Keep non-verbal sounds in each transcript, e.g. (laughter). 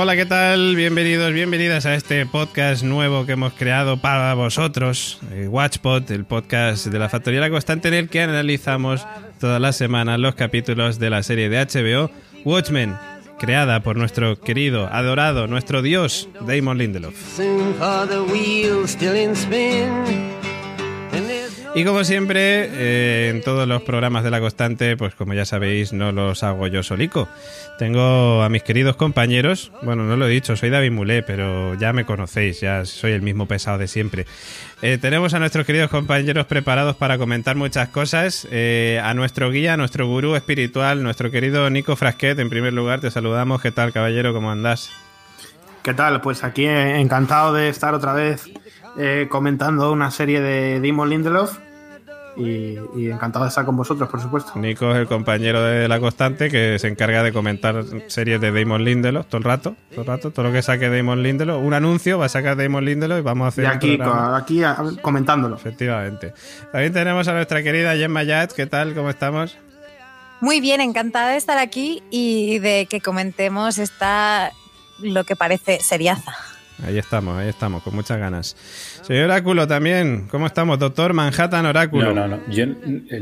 Hola, ¿qué tal? Bienvenidos, bienvenidas a este podcast nuevo que hemos creado para vosotros, eh, Watchpot, el podcast de la Factoría La Constante en el que analizamos todas las semanas los capítulos de la serie de HBO Watchmen, creada por nuestro querido, adorado, nuestro dios, Damon Lindelof. Y como siempre, eh, en todos los programas de La Constante, pues como ya sabéis, no los hago yo solico. Tengo a mis queridos compañeros, bueno, no lo he dicho, soy David Mulé, pero ya me conocéis, ya soy el mismo pesado de siempre. Eh, tenemos a nuestros queridos compañeros preparados para comentar muchas cosas. Eh, a nuestro guía, a nuestro gurú espiritual, nuestro querido Nico Frasquet, en primer lugar, te saludamos. ¿Qué tal, caballero? ¿Cómo andás? ¿Qué tal? Pues aquí encantado de estar otra vez comentando una serie de Damon Lindelof y, y encantado de estar con vosotros, por supuesto. Nico es el compañero de La Constante que se encarga de comentar series de Damon Lindelof todo el rato, todo el rato, todo lo que saque Damon Lindelof, un anuncio va a sacar Damon Lindelof y vamos a hacer Y aquí, aquí a- comentándolo. Efectivamente. También tenemos a nuestra querida Gemma Yat, ¿qué tal? ¿Cómo estamos? Muy bien, encantada de estar aquí y de que comentemos esta lo que parece seriaza. Ahí estamos, ahí estamos, con muchas ganas. Señor Oráculo también, ¿cómo estamos? Doctor Manhattan Oráculo. No, no, no. Yo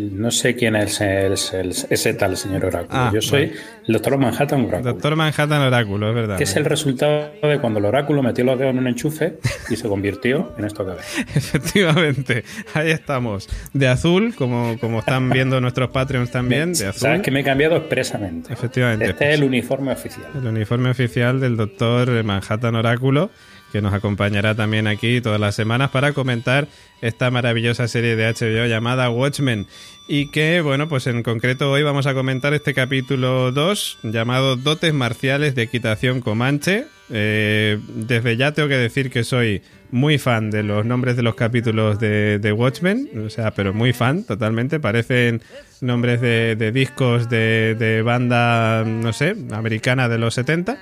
no sé quién es el- el- ese tal señor Oráculo. Ah, Yo soy vale. el doctor Manhattan Oráculo. Doctor Manhattan Oráculo, es verdad. Que es el resultado de cuando el oráculo metió los dedos en un enchufe y se convirtió en esto que ve. (laughs) Efectivamente, ahí estamos. De azul, como, como están viendo nuestros Patreons también, de azul. Sabes que me he cambiado expresamente. Efectivamente. Este es el uniforme oficial. El uniforme oficial del doctor Manhattan Oráculo, que nos acompañará también aquí todas las semanas para comentar esta maravillosa serie de HBO llamada Watchmen. Y que, bueno, pues en concreto hoy vamos a comentar este capítulo 2 llamado Dotes Marciales de Equitación Comanche. Eh, desde ya tengo que decir que soy muy fan de los nombres de los capítulos de, Watchmen, o sea, pero muy fan totalmente. Parecen nombres de, de discos de, de banda, no sé, americana de los 70.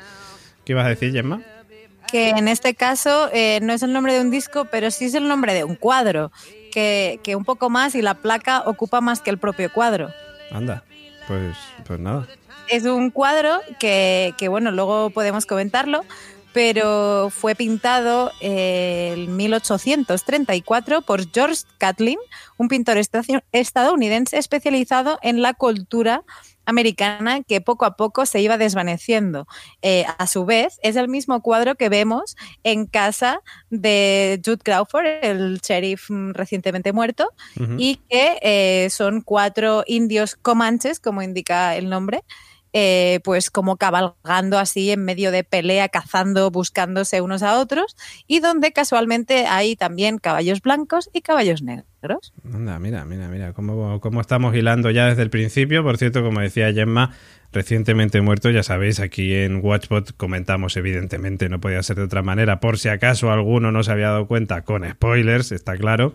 ¿Qué ibas a decir, Gemma? Que en este caso eh, no es el nombre de un disco, pero sí es el nombre de un cuadro, que, que un poco más y la placa ocupa más que el propio cuadro. Anda, pues, pues nada. Es un cuadro que, que, bueno, luego podemos comentarlo, pero fue pintado eh, en 1834 por George Catlin, un pintor estadounidense especializado en la cultura americana que poco a poco se iba desvaneciendo. Eh, a su vez, es el mismo cuadro que vemos en casa de Jude Crawford, el sheriff mm, recientemente muerto, y que eh, son cuatro indios comanches, como indica el nombre, eh, pues como cabalgando así en medio de pelea, cazando, buscándose unos a otros, y donde casualmente hay también caballos blancos y caballos negros. Anda, mira, mira, mira, cómo, cómo estamos hilando ya desde el principio. Por cierto, como decía Gemma, recientemente muerto, ya sabéis, aquí en Watchbot comentamos, evidentemente, no podía ser de otra manera, por si acaso alguno no se había dado cuenta, con spoilers, está claro,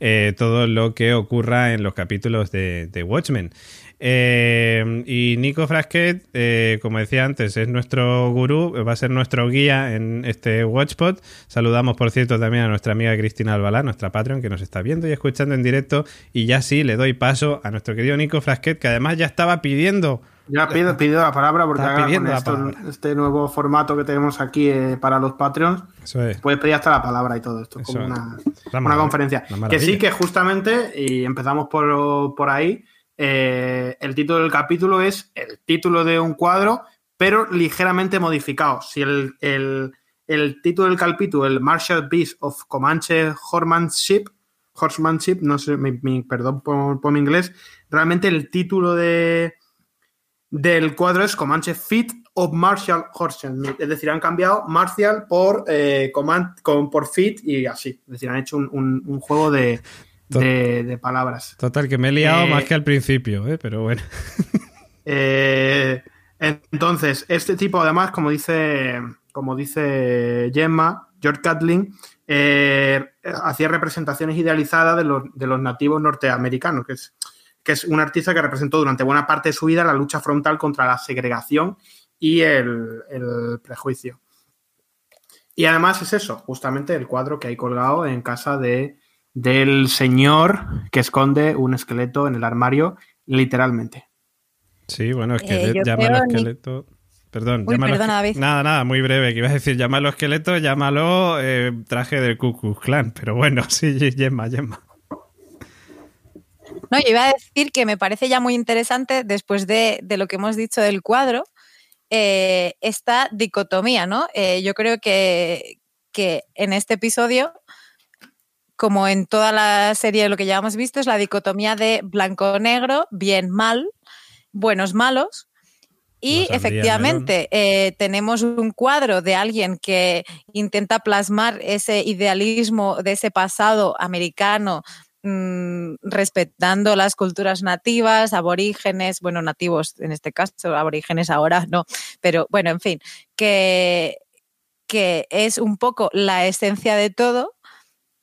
eh, todo lo que ocurra en los capítulos de, de Watchmen. Eh, y Nico Frasquet, eh, como decía antes, es nuestro gurú, va a ser nuestro guía en este Watchpot. Saludamos, por cierto, también a nuestra amiga Cristina Albalá, nuestra Patreon, que nos está viendo y escuchando en directo. Y ya sí, le doy paso a nuestro querido Nico Frasquet, que además ya estaba pidiendo. Ya pido, pido la palabra porque ahora con esto- palabra. este nuevo formato que tenemos aquí eh, para los Patreons, Eso es. puedes pedir hasta la palabra y todo esto, como es. una, una conferencia. Que sí, que justamente, y empezamos por, por ahí, eh, el título del capítulo es el título de un cuadro, pero ligeramente modificado. Si el, el- el título del capítulo, el Martial Beast of Comanche Horsemanship, Horsemanship, no sé, perdón por, por mi inglés, realmente el título de, del cuadro es Comanche Feet of Martial Horsemanship. Es decir, han cambiado Martial por, eh, coman- con, por Feet y así. Es decir, han hecho un- un juego de, de- de palabras. Total, que me he liado Eh, más que al principio, ¿eh? pero bueno. (laughs) Eh, Entonces, este tipo, además, como dice, como dice Gemma, George Catlin, eh, hacía representaciones idealizadas de los, de los nativos norteamericanos, que es, que es un artista que representó durante buena parte de su vida la lucha frontal contra la segregación y el, el prejuicio. Y además es eso, justamente el cuadro que hay colgado en casa de, del señor que esconde un esqueleto en el armario, literalmente. Sí, bueno, es que Eh, llámalo creo ni- esqueleto. Perdón, Uy, llámalo perdona, esque-. Nada, nada, muy breve. Que ibas a decir, llámalo esqueleto, llámalo eh, traje del Ku Klan. Pero bueno, (laughs) sí, Gemma, Gemma. No, yo iba a decir que me parece ya muy interesante, después de, de lo que hemos dicho del cuadro, eh, esta dicotomía, ¿no? Eh, yo creo que, que en este episodio, como en toda la serie de lo que ya hemos visto, es la dicotomía de blanco-negro, bien-mal, buenos-malos. Y sandía, efectivamente, eh, tenemos un cuadro de alguien que intenta plasmar ese idealismo de ese pasado americano, mm, respetando las culturas nativas, aborígenes, bueno, nativos en este caso, aborígenes ahora no, pero bueno, en fin, que, que es un poco la esencia de todo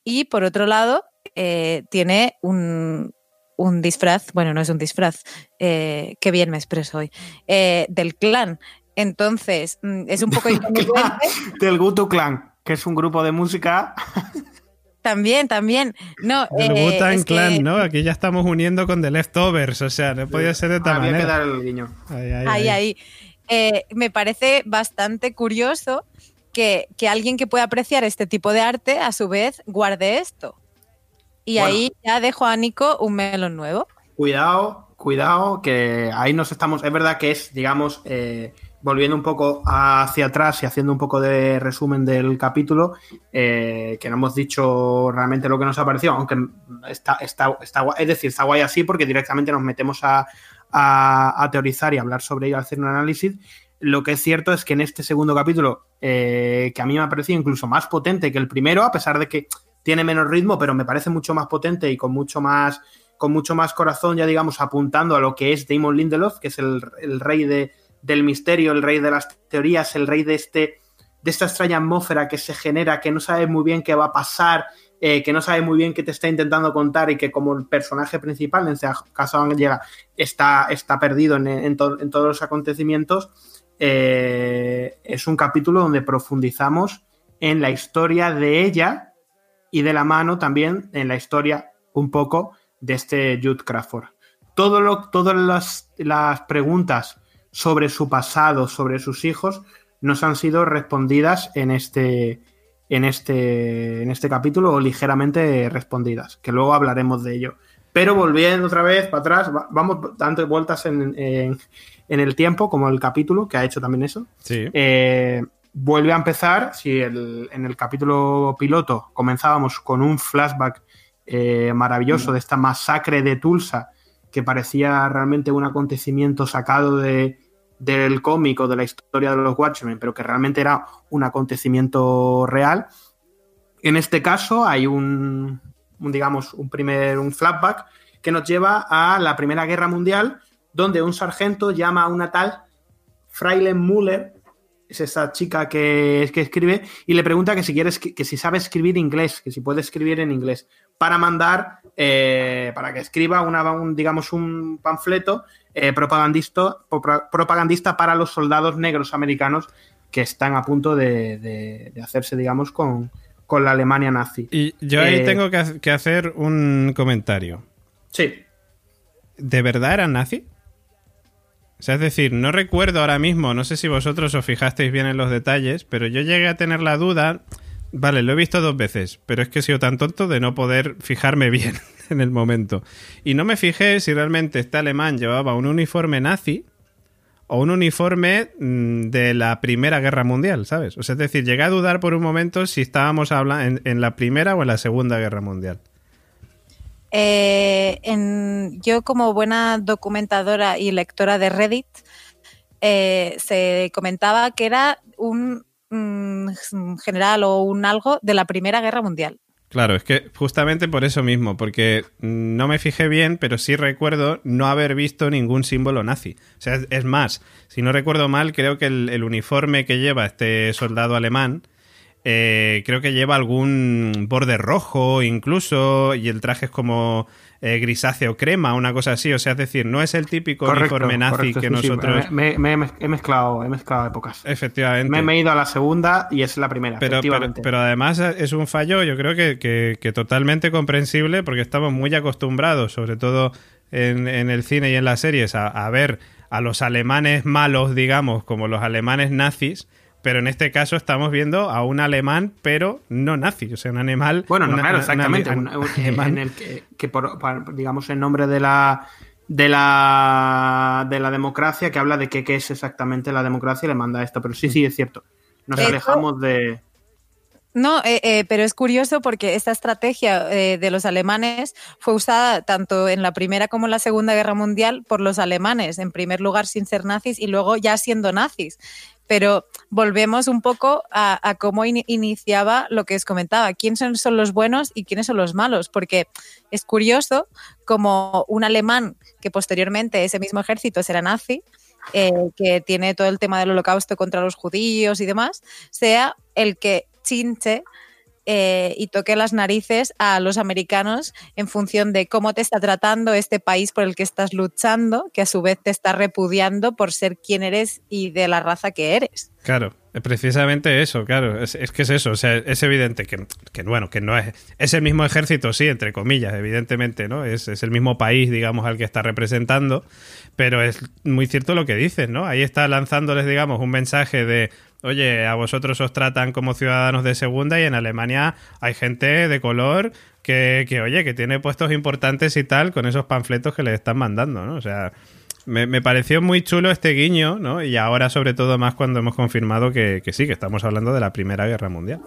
y por otro lado eh, tiene un, un disfraz, bueno, no es un disfraz, eh, qué bien me expreso hoy, eh, del clan. Entonces, mm, es un poco (laughs) incongruente. del Gutu Clan, que es un grupo de música. También, también. No, El eh, que- Clan, ¿no? Aquí ya estamos uniendo con The Leftovers. O sea, no podía ser de otra Había que manera. dar el guiño. Ahí, ahí, ahí, ahí. ahí. Eh, me parece bastante curioso que, que alguien que pueda apreciar este tipo de arte, a su vez, guarde esto. Y Bueno. ahí ya dejo a Nico un melón nuevo. Cuidado, cuidado, que ahí nos estamos. Es verdad que es, digamos, eh, volviendo un poco hacia atrás y haciendo un poco de resumen del capítulo, eh, que no hemos dicho realmente lo que nos ha parecido, aunque está, está, está guay, es decir, está guay así porque directamente nos metemos a, a- a teorizar y hablar sobre ello, a hacer un análisis. Lo que es cierto es que en este segundo capítulo, eh, que a mí me ha parecido incluso más potente que el primero, a pesar de que tiene menos ritmo, pero me parece mucho más potente y con mucho más con mucho más corazón, ya digamos, apuntando a lo que es Damon Lindelof, que es el, el rey de, del misterio, el rey de las teorías, el rey de este de esta extraña atmósfera que se genera, que no sabe muy bien qué va a pasar, eh, que no sabe muy bien qué te está intentando contar y que como el personaje principal, en este caso llega, está, está perdido en, en to- en todos los acontecimientos, eh, es un capítulo donde profundizamos en la historia de ella y de la mano también en la historia un poco de este Jude Crawford. Todas las, preguntas sobre su pasado, sobre sus hijos, nos han sido respondidas en este, este, en este capítulo o ligeramente respondidas, que luego hablaremos de ello. Pero volviendo otra vez para atrás, va- vamos dando vueltas en, en- en el tiempo, como el capítulo, que ha hecho también eso. Sí. Eh, vuelve a empezar, si el- en el capítulo piloto comenzábamos con un flashback eh, maravilloso de esta masacre de Tulsa, que parecía realmente un acontecimiento sacado de, del cómic o de la historia de los Watchmen, pero que realmente era un acontecimiento real. En este caso hay un, digamos, un primer un flashback que nos lleva a la Primera Guerra Mundial, donde un sargento llama a una tal Freilen Müller, es esa chica que, que escribe, y le pregunta que si quiere escri- que si sabe escribir inglés, que si puede escribir en inglés, para mandar, eh, para que escriba una, un, digamos, un panfleto eh, propagandista, pro- propagandista para los soldados negros americanos que están a punto de, de- de hacerse, digamos, con, con la Alemania nazi. Y yo ahí Eh, tengo que, que hacer un comentario. Sí, ¿De verdad eran nazi? O sea, es decir, no recuerdo ahora mismo, no sé si vosotros os fijasteis bien en los detalles, pero yo llegué a tener la duda. Vale, lo he visto dos veces, pero es que he sido tan tonto de no poder fijarme bien (laughs) en el momento. Y no me fijé si realmente este alemán llevaba un uniforme nazi o un uniforme mm, de la Primera Guerra Mundial, ¿sabes? O sea, es decir, llegué a dudar por un momento si estábamos habla- en, la Primera o en la Segunda Guerra Mundial. Eh, yo como buena documentadora y lectora de Reddit, eh, se comentaba que era un mm, general o un algo de la Primera Guerra Mundial. Claro, es que justamente por eso mismo, porque no me fijé bien, pero sí recuerdo no haber visto ningún símbolo nazi. O sea, es, más, si no recuerdo mal, creo que el, uniforme que lleva este soldado alemán, eh, creo que lleva algún borde rojo incluso, y el traje es como eh, grisáceo crema, una cosa así. O sea, es decir, no es el típico uniforme nazi que nosotros. Me, he mezclado, he mezclado épocas. Efectivamente. Me, he ido a la segunda y es la primera. Pero, pero, además es un fallo, yo creo que, totalmente comprensible, porque estamos muy acostumbrados, sobre todo en, el cine y en las series, a ver a los alemanes malos, digamos, como los alemanes nazis pero en este caso estamos viendo a un alemán, pero no nazi, o sea, un animal. Bueno, no, claro, exactamente. (laughs) en el que, por, digamos, en nombre de la de la de la democracia que habla de qué, es exactamente la democracia y le manda esto. Pero sí, sí, es cierto. Nos alejamos de. No, eh, eh, pero es curioso porque esta estrategia eh, de los alemanes fue usada tanto en la Primera como en la Segunda Guerra Mundial por los alemanes, en primer lugar sin ser nazis y luego ya siendo nazis pero volvemos un poco a, cómo iniciaba lo que os comentaba, quiénes son, los buenos y quiénes son los malos, porque es curioso como un alemán que posteriormente ese mismo ejército será nazi, eh, que tiene todo el tema del holocausto contra los judíos y demás, sea el que chinche eh, y toque las narices a los americanos en función de cómo te está tratando este país por el que estás luchando, que a su vez te está repudiando por ser quien eres y de la raza que eres. Claro, precisamente eso, claro, es, que es eso, o sea, es evidente que, bueno, que no es, es el mismo ejército, sí, entre comillas, evidentemente, ¿no? Es, es el mismo país, digamos, al que está representando, pero es muy cierto lo que dices, ¿no? Ahí está lanzándoles, digamos, un mensaje de oye, a vosotros os tratan como ciudadanos de segunda y en Alemania hay gente de color que, que oye, que tiene puestos importantes y tal con esos panfletos que les están mandando, ¿no? O sea, me, pareció muy chulo este guiño, ¿no? Y ahora sobre todo más cuando hemos confirmado que, sí, que estamos hablando de la Primera Guerra Mundial.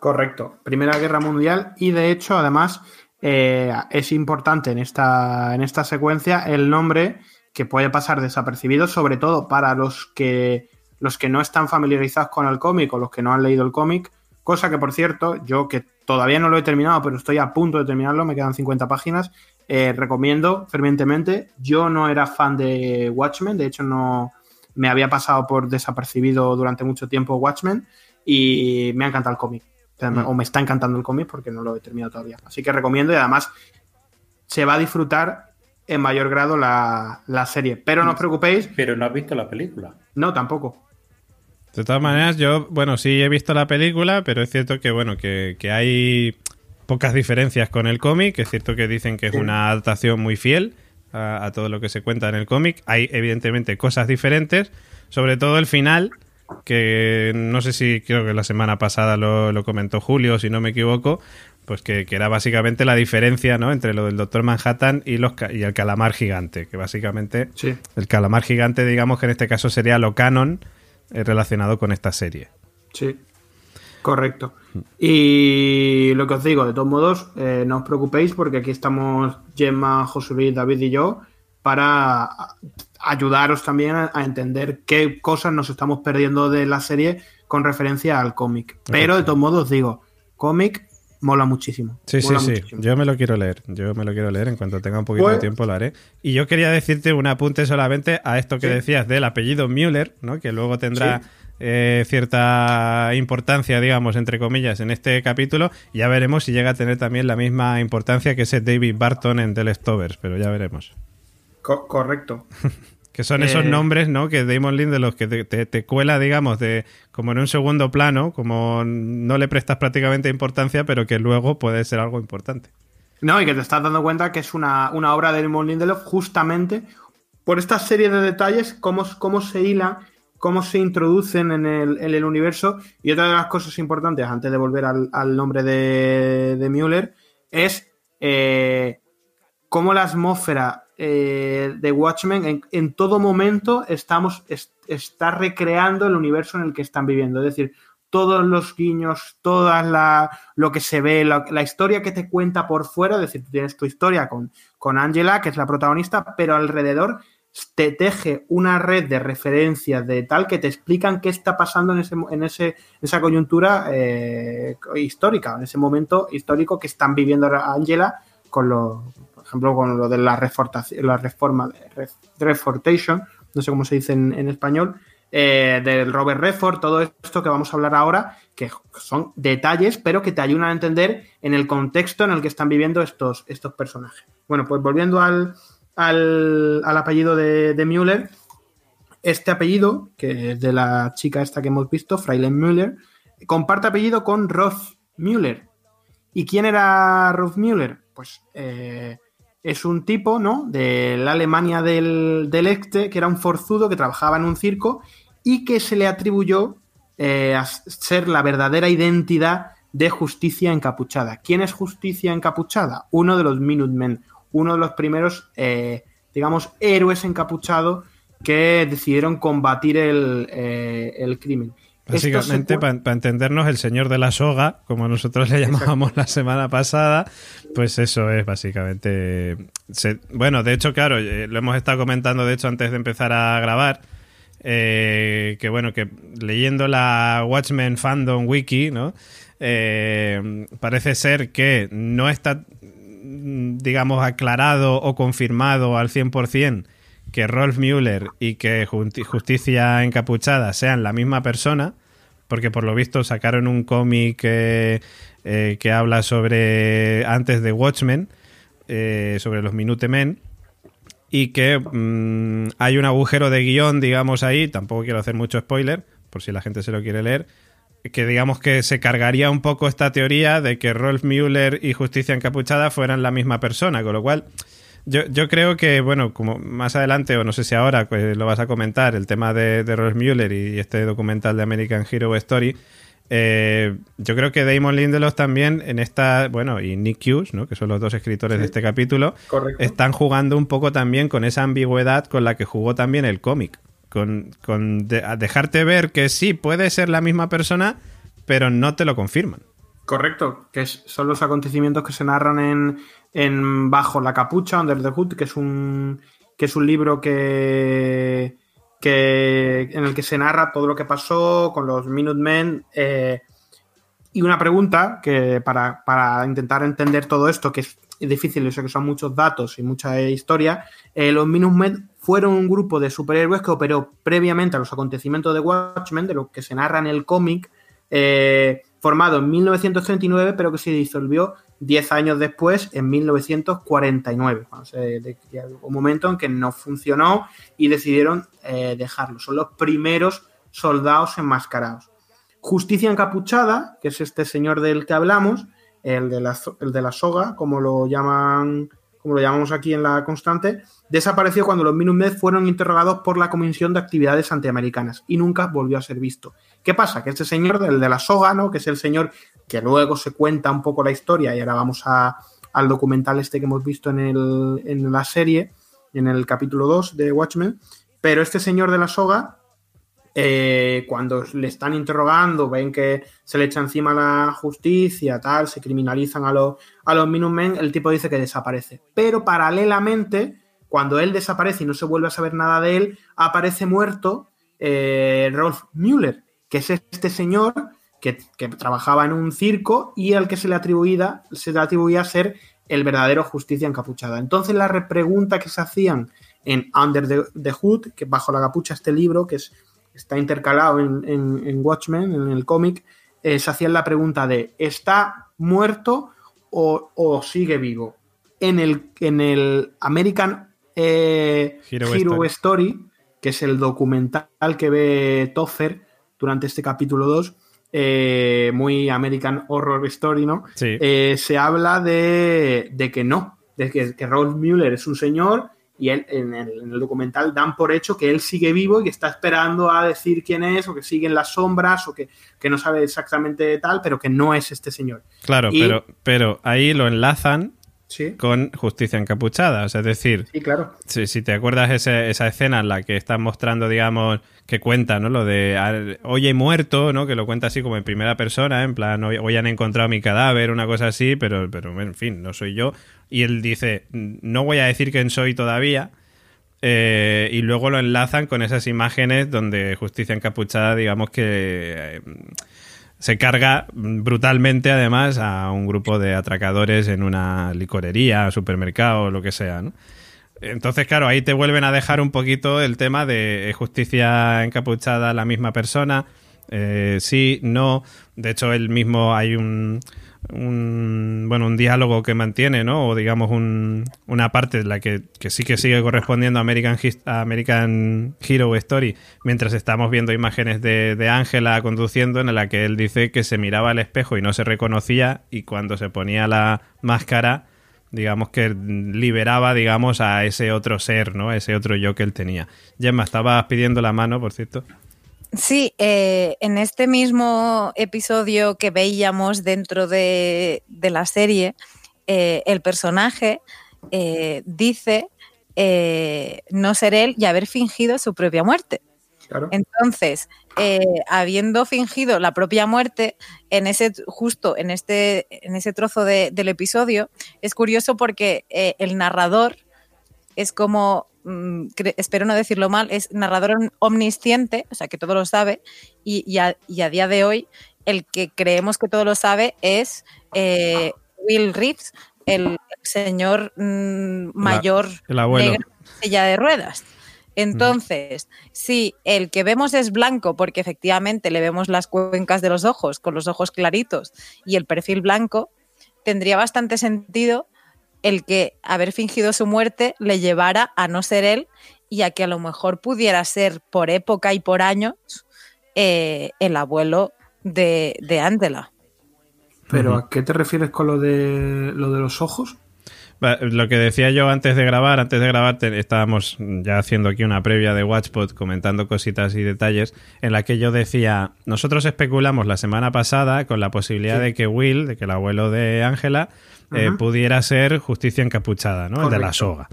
Correcto, Primera Guerra Mundial y de hecho además eh, es importante en esta, en esta secuencia el nombre que puede pasar desapercibido, sobre todo para los que los que no están familiarizados con el cómic o los que no han leído el cómic, cosa que por cierto, yo que todavía no lo he terminado, pero estoy a punto de terminarlo, me quedan 50 páginas, eh, recomiendo fervientemente. Yo no era fan de Watchmen, de hecho no me había pasado por desapercibido durante mucho tiempo Watchmen y me ha encantado el cómic. Mm. O me está encantando el cómic porque no lo he terminado todavía. Así que recomiendo y además se va a disfrutar en mayor grado la, la serie. Pero no os preocupéis. Pero no has visto la película. No, tampoco. De todas maneras, yo, bueno, sí he visto la película, pero es cierto que, bueno, que, hay pocas diferencias con el cómic. Es cierto que dicen que es una adaptación muy fiel a, todo lo que se cuenta en el cómic. Hay, evidentemente, cosas diferentes, sobre todo el final, que no sé si creo que la semana pasada lo, comentó Julio, si no me equivoco, pues que, era básicamente la diferencia ¿no? entre lo del Doctor Manhattan y, los, y el calamar gigante, que básicamente el calamar gigante, digamos que en este caso sería lo canon eh, relacionado con esta serie. Sí, correcto. Y lo que os digo, de todos modos, eh, no os preocupéis porque aquí estamos Gemma, José Luis, David y yo para ayudaros también a, entender qué cosas nos estamos perdiendo de la serie con referencia al cómic. Pero de todos modos os digo, cómic mola muchísimo. Sí, sí, sí. Yo me lo quiero leer. Yo me lo quiero leer. En cuanto tenga un poquito de pues- tiempo lo haré. Y yo quería decirte un apunte solamente a esto que decías del apellido Müller, ¿no? Que luego tendrá eh, cierta importancia, digamos, entre comillas, en este capítulo. Ya veremos si llega a tener también la misma importancia que ese David Barton en The Leftovers, pero ya veremos. correcto. (laughs) Que son esos eh, nombres, ¿no? Que Damon Lynn de los que te, cuela, digamos, de como en un segundo plano, como no le prestas prácticamente importancia, pero que luego puede ser algo importante. No, y que te estás dando cuenta que es una, obra de Damon Lindelof justamente por esta serie de detalles, cómo, cómo se hila, cómo se introducen en el, universo. Y otra de las cosas importantes, antes de volver al, nombre de, de Müller, es eh, cómo la atmósfera eh, de Watchmen en, todo momento estamos está recreando el universo en el que están viviendo. Es decir, todos los guiños, toda la, lo que se ve, la, historia que te cuenta por fuera, es decir, tú tienes tu historia con, con Angela, que es la protagonista, pero alrededor te teje una red de referencias de tal que te explican qué está pasando en, ese, en ese, esa coyuntura eh, histórica, en ese momento histórico que están viviendo Angela con lo, ejemplo, con lo de la, la reforma, refortation, no sé cómo se dice en, español, eh, del Robert Redford, todo esto que vamos a hablar ahora, que son detalles, pero que te ayudan a entender en el contexto en el que están viviendo estos, estos personajes. Bueno, pues volviendo al, al, apellido de, de, Müller, este apellido, que es de la chica esta que hemos visto, Freilen Müller, comparte apellido con Rolf Müller. ¿Y quién era Rolf Müller? Pues eh, es un tipo, ¿no? De la Alemania del, del Este, que era un forzudo que trabajaba en un circo y que se le atribuyó eh, a ser la verdadera identidad de Justicia Encapuchada. ¿Quién es Justicia Encapuchada? Uno de los Minutemen, uno de los primeros, eh, digamos, héroes encapuchados que decidieron combatir el, eh, crimen. Básicamente, para entendernos, el señor de la soga, como nosotros le llamábamos la semana pasada, pues eso es básicamente... bueno, de hecho, claro, eh, lo hemos estado comentando, de hecho, antes de empezar a grabar, que bueno, que leyendo la Watchmen Fandom Wiki, ¿no? parece ser que no está Mm, digamos, aclarado o confirmado al 100% que Rolf Müller y que Justicia Encapuchada sean la misma persona, porque por lo visto sacaron un cómic eh, que habla sobre, antes de Watchmen, eh, sobre los Minutemen, y que mm, hay un agujero de guion, digamos, ahí, tampoco quiero hacer mucho spoiler, por si la gente se lo quiere leer, que digamos que se cargaría un poco esta teoría de que Rolf Müller y Justicia Encapuchada fueran la misma persona, con lo cual yo, yo creo que, bueno, como más adelante, o no sé si ahora pues, lo vas a comentar, el tema de, de Rolf Müller y este documental de American Hero Story, eh, yo creo que Damon Lindelof también en esta, bueno, y Nick Hughes, ¿no? que son los dos escritores de este capítulo, están jugando un poco también con esa ambigüedad con la que jugó también el cómic con, dejarte ver que sí, puede ser la misma persona, pero no te lo confirman. Correcto, que son los acontecimientos que se narran en, en Bajo la capucha, Under the Hood, que es un, que es un libro que, que, en el que se narra todo lo que pasó con los Minutemen. Eh, y una pregunta que para, para, intentar entender todo esto, que es difícil, yo sé que son muchos datos y mucha historia, eh, los Minutemen fueron un grupo de superhéroes que operó previamente a los acontecimientos de Watchmen, de lo que se narra en el cómic, eh, formado en 1939, pero que se disolvió 10 años después, en 1949. un momento en que no funcionó y decidieron eh, dejarlo. Son los primeros soldados enmascarados. Justicia encapuchada, que es este señor del que hablamos, el de la, el de la soga, como lo llaman como lo llamamos aquí en la constante, desapareció cuando los Minutemen fueron interrogados por la Comisión de Actividades Antiamericanas y nunca volvió a ser visto. ¿Qué pasa? Que este señor, el de la soga, ¿no? que es el señor que luego se cuenta un poco la historia y ahora vamos al documental este que hemos visto en, el, en la serie, en el capítulo 2 de Watchmen, pero este señor de la soga eh, cuando le están interrogando, ven que se le echa encima la justicia, tal, se criminalizan a los, a los Minutemen, el tipo dice que desaparece. Pero paralelamente, cuando él desaparece y no se vuelve a saber nada de él, aparece muerto eh, Rolf Müller, que es este señor que, trabajaba en un circo y al que se le, atribuía, se le atribuía ser el verdadero justicia encapuchada. Entonces la repregunta que se hacían en Under the Hood, que bajo la capucha este libro, que es está intercalado en, Watchmen, en el cómic, eh, se hacían la pregunta de ¿está muerto o, sigue vivo? En el, en el American eh, Hero, Story. que es el documental que ve Toffer durante este capítulo 2, eh, muy American Horror Story, ¿no? se habla de, de, que no, de que, que Rolf Müller es un señor y él en el, documental dan por hecho que él sigue vivo y que está esperando a decir quién es o que sigue en las sombras o que, no sabe exactamente tal, pero que no es este señor. Claro, pero, pero ahí lo enlazan con Justicia Encapuchada. es decir, sí, claro. si, te acuerdas esa, esa escena en la que están mostrando, digamos, que cuenta, ¿no? Lo de hoy he muerto, ¿no? Que lo cuenta así como en primera persona, en plan, hoy, han encontrado mi cadáver, una cosa así, pero, pero en fin, no soy yo. Y él dice, no voy a decir quién soy todavía. Eh, y luego lo enlazan con esas imágenes donde Justicia Encapuchada, digamos que eh, se carga brutalmente además a un grupo de atracadores en una licorería, supermercado, lo que sea, ¿no? Entonces, claro, ahí te vuelven a dejar un poquito el tema de justicia encapuchada la misma persona. Eh, sí, no. De hecho, él mismo hay un, un, bueno, un diálogo que mantiene, ¿no? O digamos un, una parte de la que, que, sí que sigue correspondiendo a American, American Hero Story, mientras estamos viendo imágenes de Ángela conduciendo, en la que él dice que se miraba al espejo y no se reconocía, y cuando se ponía la máscara, digamos que liberaba, digamos, a ese otro ser, ¿no? A ese otro yo que él tenía. Gemma, estabas pidiendo la mano, por cierto. Sí, eh, en este mismo episodio que veíamos dentro de, la serie, eh, el personaje eh, dice no ser él y haber fingido su propia muerte. Entonces, habiendo fingido la propia muerte, en ese justo en este, en ese trozo del episodio, es curioso porque el narrador es como espero no decirlo mal, es narrador omnisciente, o sea, que todo lo sabe, y, a, día de hoy el que creemos que todo lo sabe es eh, Will Reeves, el señor mm, mayor el abuelo. silla de ruedas. Entonces, si el que vemos es blanco, porque efectivamente le vemos las cuencas de los ojos, con los ojos claritos y el perfil blanco, tendría bastante sentido el que haber fingido su muerte le llevara a no ser él y a que a lo mejor pudiera ser por época y por años eh, el abuelo de, de Angela. ¿Pero a qué te refieres con lo de, lo de los ojos? Lo que decía yo antes de grabar, antes de grabar estábamos ya haciendo aquí una previa de Watchpot comentando cositas y detalles en la que yo decía, nosotros especulamos la semana pasada con la posibilidad de que Will, de que el abuelo de Ángela, eh, pudiera ser justicia encapuchada, ¿no? El de la soga.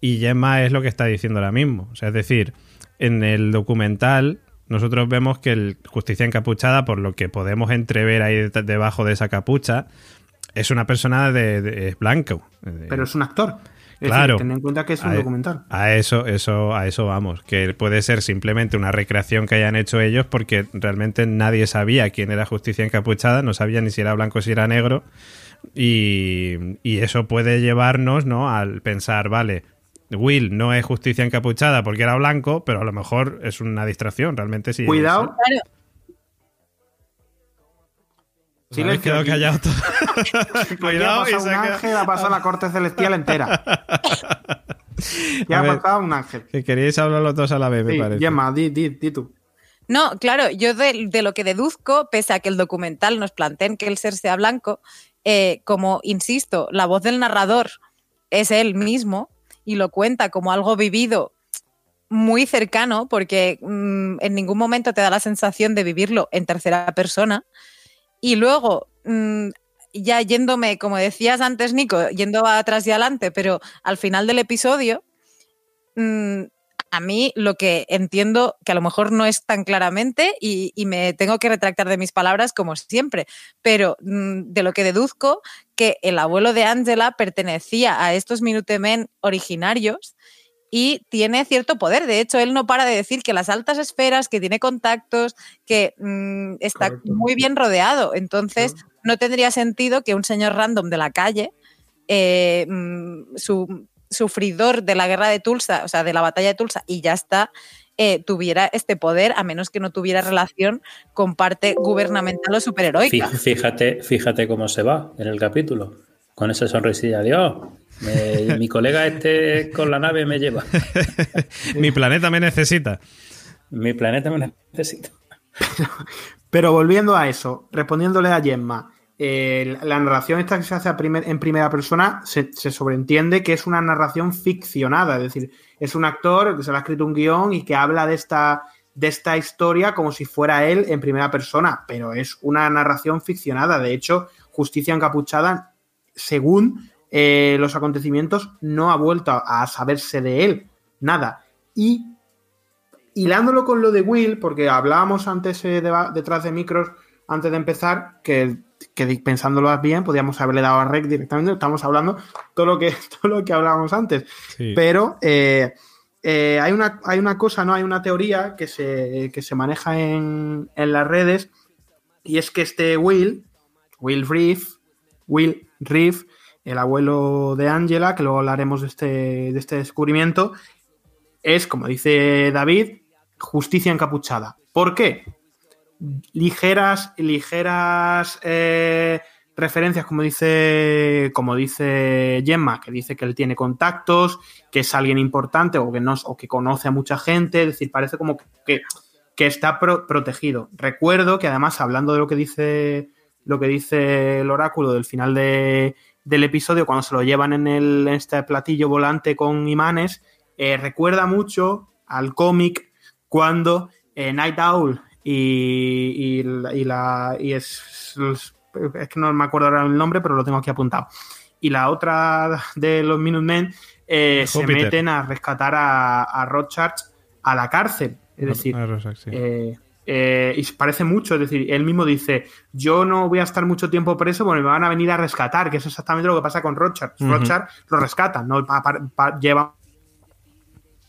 Y Gemma es lo que está diciendo ahora mismo. O sea, es decir, en el documental nosotros vemos que el justicia encapuchada, por lo que podemos entrever ahí debajo de esa capucha, es una persona de, blanco. Pero es un actor. claro. ten en cuenta que es un documental. A eso, eso, a eso vamos. Que puede ser simplemente una recreación que hayan hecho ellos porque realmente nadie sabía quién era Justicia Encapuchada, no sabía ni si era blanco o si era negro. Y, eso puede llevarnos ¿no? al pensar, vale, Will no es justicia encapuchada porque era blanco, pero a lo mejor es una distracción, realmente sí. Cuidado. Sí, le quedado callado todo. (laughs) Cuidado, y un ángel ha pasado la corte celestial entera. (laughs) ya ha pasado un ángel. Que queríais hablar los dos a la vez, me parece. Llama, di, di, di tú. No, claro, yo de, de, lo que deduzco, pese a que el documental nos planteen que el ser sea blanco, eh, como, insisto, la voz del narrador es él mismo y lo cuenta como algo vivido muy cercano, porque mm, en ningún momento te da la sensación de vivirlo en tercera persona. Y luego, mm, ya yéndome, como decías antes, Nico, yendo atrás y adelante, pero al final del episodio, mm, a mí lo que entiendo, que a lo mejor no es tan claramente y, me tengo que retractar de mis palabras como siempre, pero mm, de lo que deduzco que el abuelo de Angela pertenecía a estos Minutemen originarios y tiene cierto poder. De hecho, él no para de decir que las altas esferas, que tiene contactos, que mm, está muy bien rodeado. Entonces, no tendría sentido que un señor random de la calle, eh, mm, su sufridor de la guerra de Tulsa, o sea, de la batalla de Tulsa, y ya está, eh, tuviera este poder, a menos que no tuviera relación con parte gubernamental o superheroica. Fíjate, fíjate cómo se va en el capítulo, con esa sonrisilla. Dios, (laughs) mi colega este con la nave me lleva. (laughs) mi planeta me necesita. Mi planeta me necesita. Pero volviendo a eso, respondiéndole a Gemma, la narración esta que se hace en primera persona se, sobreentiende que es una narración ficcionada, es decir, es un actor que se le ha escrito un guion y que habla de esta, de esta historia como si fuera él en primera persona, pero es una narración ficcionada. De hecho, Justicia Encapuchada, según eh, los acontecimientos, no ha vuelto a, saberse de él, nada. Y hilándolo con lo de Will, porque hablábamos antes eh, detrás de micros, antes de empezar, que que pensándolo bien, podríamos haberle dado a Rec directamente, estamos hablando todo lo que, (laughs) todo lo que hablábamos antes. Pero eh, eh, hay, una, hay una cosa, ¿no? Hay una teoría que se, que se maneja en, en las redes y es que este Will, Will Reeve, Will Reeve, el abuelo de Angela, que luego hablaremos de este, de este descubrimiento, es, como dice David, justicia encapuchada. ¿Por qué? Ligeras, ligeras eh, referencias, como dice, como dice Gemma, que dice que él tiene contactos, que es alguien importante o que, no, o que conoce a mucha gente, es decir, parece como que, que está pro- protegido. Recuerdo que además, hablando de lo que dice, lo que dice el oráculo del final de- del episodio, cuando se lo llevan en, el, en este platillo volante con imanes, eh, recuerda mucho al cómic cuando eh, Night Owl y, y la- y la y es, es que no me acuerdo ahora el nombre, pero lo tengo aquí apuntado. Y la otra de los Minutemen eh, se meten a rescatar a, a Rothschild a la cárcel. Es decir, Ah, Rosak, sí. eh, eh, y parece mucho, es decir, él mismo dice, yo no voy a estar mucho tiempo preso porque me van a venir a rescatar, que es exactamente lo que pasa con Rothschild. Ujú. Rothschild lo rescatan, ¿no? Pa- pa- pa- lleva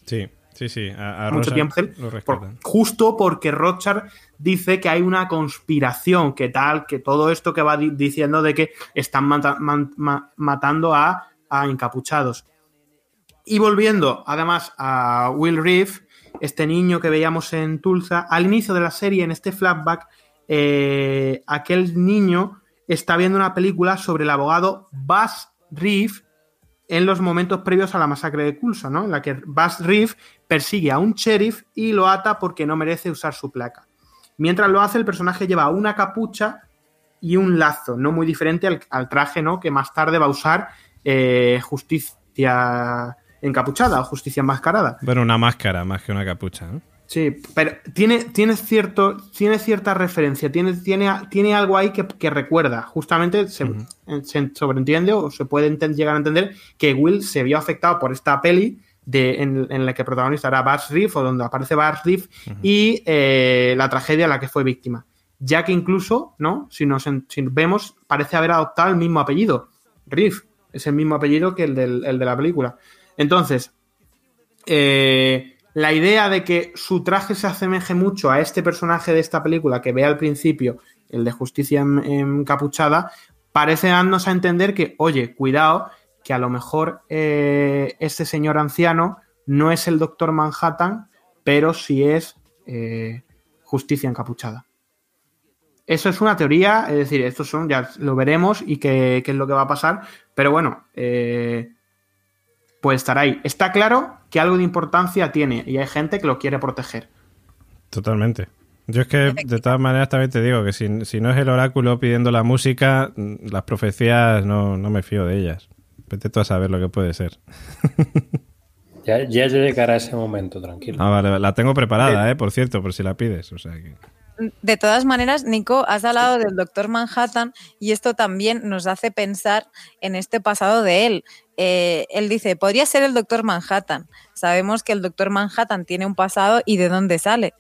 Sí, sí, sí. A, a mucho tiempo por- justo porque Rothschild dice que hay una conspiración, que tal, que todo esto que va di- diciendo de que están mata- man- ma- matando a, a encapuchados. Y volviendo además a Will Reeve, este niño que veíamos en Tulsa, al inicio de la serie, en este flashback, eh, aquel niño está viendo una película sobre el abogado Buzz Reeve en los momentos previos a la masacre de Tulsa, ¿no? En la que Buzz Reeve persigue a un sheriff y lo ata porque no merece usar su placa. Mientras lo hace, el personaje lleva una capucha y un lazo, no muy diferente al, al traje, ¿no? Que más tarde va a usar eh, justicia encapuchada o justicia enmascarada. Bueno, una máscara más que una capucha, ¿no? Sí, pero tiene, tiene, cierto, tiene cierta referencia, tiene, tiene, tiene algo ahí que, que recuerda. Justamente se, se sobreentiende o se puede llegar a entender que Will se vio afectado por esta peli de, en, en la que protagonista era Buzz Reeve o donde aparece Buzz Reeve y eh, la tragedia a la que fue víctima. Ya que incluso, ¿no? Si nos si vemos, parece haber adoptado el mismo apellido. Reeve es el mismo apellido que el, del- el de la película. Entonces, eh, la idea de que su traje se asemeje mucho a este personaje de esta película que ve al principio, el de Justicia en- encapuchada, parece darnos a entender que, oye, cuidado, que a lo mejor eh, este señor anciano no es el Doctor Manhattan, pero sí es eh, Justicia encapuchada. Eso es una teoría, es decir, estos son, ya lo veremos y qué, qué es lo que va a pasar, pero bueno, eh, puede estar ahí. Está claro que algo de importancia tiene y hay gente que lo quiere proteger. Totalmente. Yo es que, de todas maneras, también te digo que si, si no es el oráculo pidiendo la música, mm, las profecías no, no me fío de ellas. Vete tú a saber lo que puede ser. (laughs) Ya, ya llegará ese momento, tranquilo. Ah, vale, la tengo preparada, eh, por cierto, por si la pides. O sea que... De todas maneras, Nico, has hablado del Doctor Manhattan y esto también nos hace pensar en este pasado de él. Eh, él dice, podría ser el Doctor Manhattan. Sabemos que el Doctor Manhattan tiene un pasado y de dónde sale,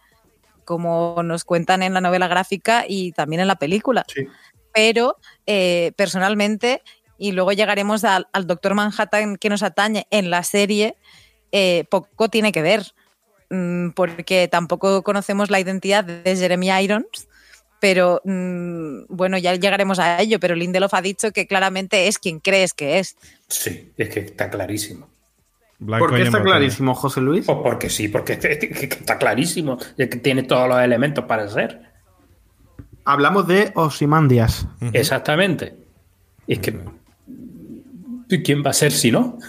como nos cuentan en la novela gráfica y también en la película. Sí. Pero eh, personalmente, y luego llegaremos al, al Doctor Manhattan que nos atañe en la serie, eh, poco tiene que ver mm, porque tampoco conocemos la identidad de Jeremy Irons, pero mm, bueno, ya llegaremos a ello, pero Lindelof ha dicho que claramente es quien crees que es. Sí, es que está clarísimo. Blanco ¿Por qué está clarísimo, José Luis? Pues porque sí, porque que está clarísimo. Es que tiene todos los elementos para ser. Hablamos de Osimandias. Exactamente. Es que. ¿Quién va a ser si no?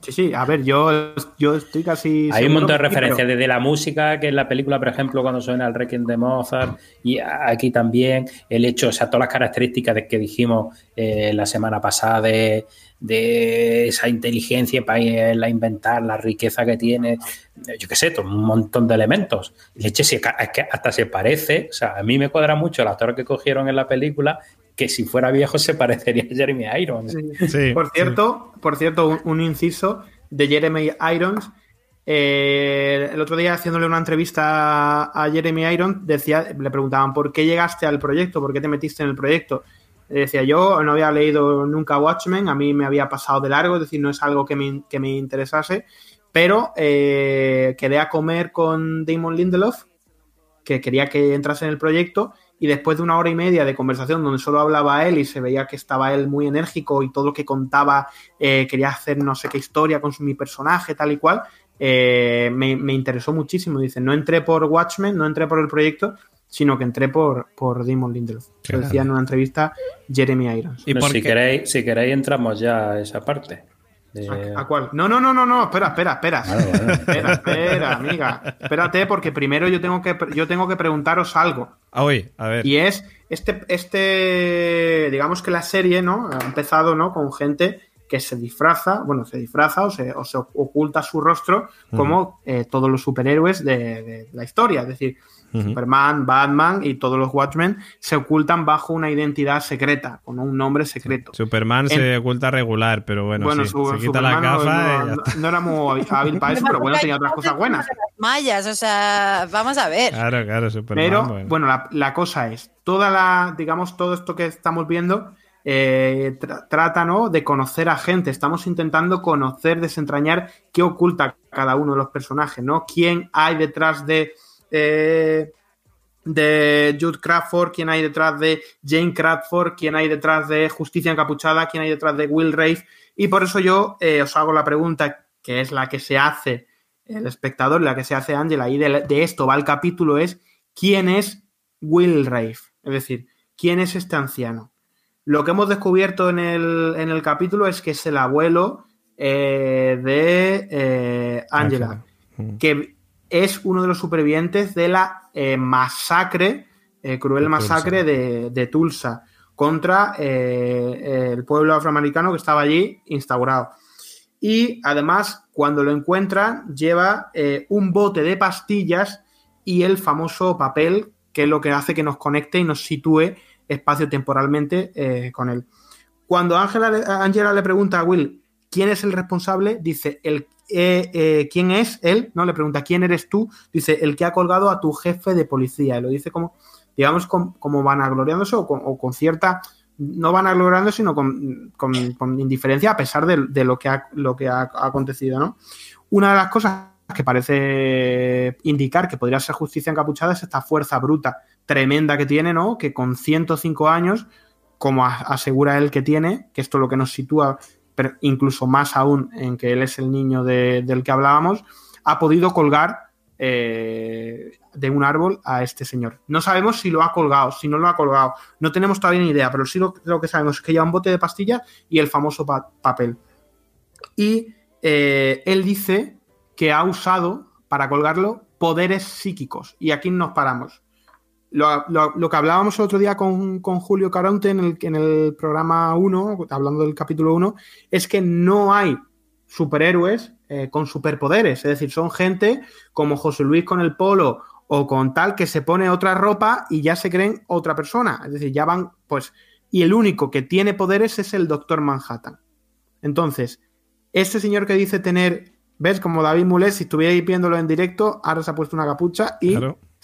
Sí, sí, a ver, yo, yo estoy casi. Hay un montón de referencias, pero- desde la música, que en la película, por ejemplo, cuando suena el Requiem de Mozart, y aquí también el hecho, o sea, todas las características de que dijimos eh, la semana pasada de, de esa inteligencia para irla a inventar, la riqueza que tiene, eh, yo qué sé, todo un montón de elementos. Leche, si es que hasta se parece, o sea, a mí me cuadra mucho el actor que cogieron en la película, que si fuera viejo se (laughs) parecería a Jeremy Irons. Sí, por cierto, por cierto, un, un inciso de Jeremy Irons. eh, el otro día haciéndole una entrevista a Jeremy Irons, decía, le preguntaban por qué llegaste al proyecto, por qué te metiste en el proyecto. Eh, Decía yo, no había leído nunca Watchmen, a mí me había pasado de largo, es decir, no es algo que me, que me interesase, Pero eh, quedé a comer con Damon Lindelof, que quería que entrase en el proyecto, y después de una hora y media de conversación donde solo hablaba él y se veía que estaba él muy enérgico y todo lo que contaba eh, quería hacer no sé qué historia con su, mi personaje, tal y cual, eh, me, me, interesó muchísimo. Dice, no entré por Watchmen, no entré por el proyecto, sino que entré por, por Damon Lindelof. Claro. Lo decía en una entrevista Jeremy Irons. ¿Y si, queréis, si queréis, entramos ya a esa parte. De... ¿A, ¿A, cuál? No, no, no, no, no, espera, espera, espera. Vale, vale. (laughs) Espera, espera, amiga. Espérate, porque primero yo tengo que, yo tengo que preguntaros algo. Ah, uy, a ver. Y es, este, este, digamos que la serie, ¿no? Ha empezado, ¿no? Con gente que se disfraza, bueno, se disfraza o se, o se oculta su rostro como uh -huh. eh, todos los superhéroes de, de, la historia. Es decir, uh -huh. Superman, Batman y todos los Watchmen se ocultan bajo una identidad secreta, con un nombre secreto. Superman en... se oculta regular, pero bueno, bueno sí, su, se quita la gafa. No, no, no, era muy hábil para eso, pero bueno, tenía otras cosas buenas. Mayas, o sea, vamos a ver. Claro, claro, Superman. Pero, bueno, bueno la, la cosa es, toda la, digamos, todo esto que estamos viendo eh, tra trata ¿no? de conocer a gente. Estamos intentando conocer, desentrañar qué oculta cada uno de los personajes, ¿no? Quién hay detrás de. Eh, de Jude Crawford, quién hay detrás de Jane Crawford, quién hay detrás de Justicia Encapuchada, quién hay detrás de Will Rafe. Y por eso yo eh, os hago la pregunta, que es la que se hace el espectador, la que se hace Angela, y de, de esto va el capítulo, es ¿quién es Will Rafe? Es decir, ¿quién es este anciano? Lo que hemos descubierto en el, en el capítulo es que es el abuelo eh, de eh, Angela, que es uno de los supervivientes de la eh, masacre, eh, cruel masacre de, de, Tulsa contra eh, el pueblo afroamericano que estaba allí instaurado. Y además, cuando lo encuentran, lleva un bote de pastillas y el famoso papel, que es lo que hace que nos conecte y nos sitúe espacio-temporalmente con él. Cuando Angela, Angela, le pregunta a Will quién es el responsable, dice, el, eh, eh, ¿quién es él? No, le pregunta, ¿quién eres tú? Dice, el que ha colgado a tu jefe de policía. Y lo dice como, digamos, como, vanagloriándose o con, o con cierta, no vanagloriándose, sino con, indiferencia a pesar de, lo que, ha, lo que acontecido, ¿no? Una de las cosas que parece indicar que podría ser justicia encapuchada es esta fuerza bruta tremenda que tiene, ¿no? Que con 105 años, como asegura él que tiene, que esto es lo que nos sitúa, pero incluso más aún en que él es el niño de, del que hablábamos, ha podido colgar eh, de un árbol a este señor. No sabemos si lo ha colgado, si no lo ha colgado, no tenemos todavía ni idea, pero sí lo, lo que sabemos es que lleva un bote de pastillas y el famoso pa papel. Y eh, él dice que ha usado para colgarlo poderes psíquicos. Y aquí nos paramos. Lo, lo, que hablábamos el otro día con, con Julio Caronte en el, en el programa 1, hablando del capítulo 1, es que no hay superhéroes eh, con superpoderes. Es decir, son gente como José Luis con el polo o con tal que se pone otra ropa y ya se creen otra persona. Es decir, ya van, pues. Y el único que tiene poderes es el Doctor Manhattan. Entonces, este señor que dice tener. ¿Ves? Como David Mulet, si estuvierais viéndolo en directo, ahora se ha puesto una capucha y.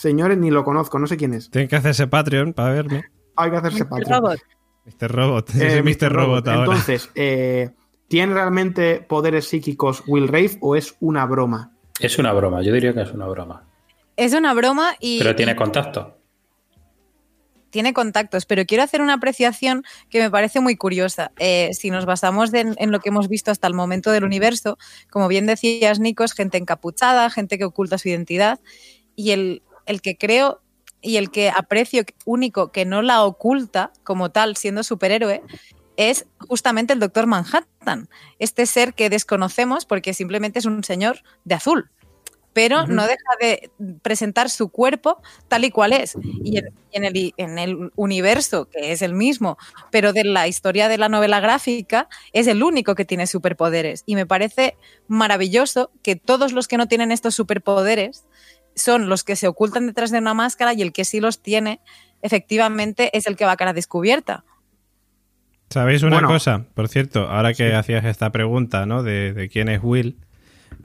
Señores, ni lo conozco, no sé quién es. Tienen que hacerse Patreon para verme. Hay que hacerse Mr. Patreon. Robot. Mr. Robot. (laughs) Eh, Mr. Mr. Robot, ahora. Entonces, eh, ¿tiene realmente poderes psíquicos Will Rafe o es una broma? Es una broma, yo diría que es una broma. Es una broma y. Pero tiene contacto. Tiene contactos, pero quiero hacer una apreciación que me parece muy curiosa. Eh, si nos basamos de, en lo que hemos visto hasta el momento del universo, como bien decías, Nico, es gente encapuchada, gente que oculta su identidad. Y el, el que creo y el que aprecio único que no la oculta como tal siendo superhéroe es justamente el Doctor Manhattan, este ser que desconocemos porque simplemente es un señor de azul, pero uh -huh. no deja de presentar su cuerpo tal y cual es. Y en, en, el, en, el, universo, que es el mismo, pero de la historia de la novela gráfica, es el único que tiene superpoderes. Y me parece maravilloso que todos los que no tienen estos superpoderes son los que se ocultan detrás de una máscara y el que sí los tiene, efectivamente, es el que va a cara descubierta. ¿Sabéis una bueno, cosa? Por cierto, ahora que sí. hacías esta pregunta, ¿no? De, de quién es Will,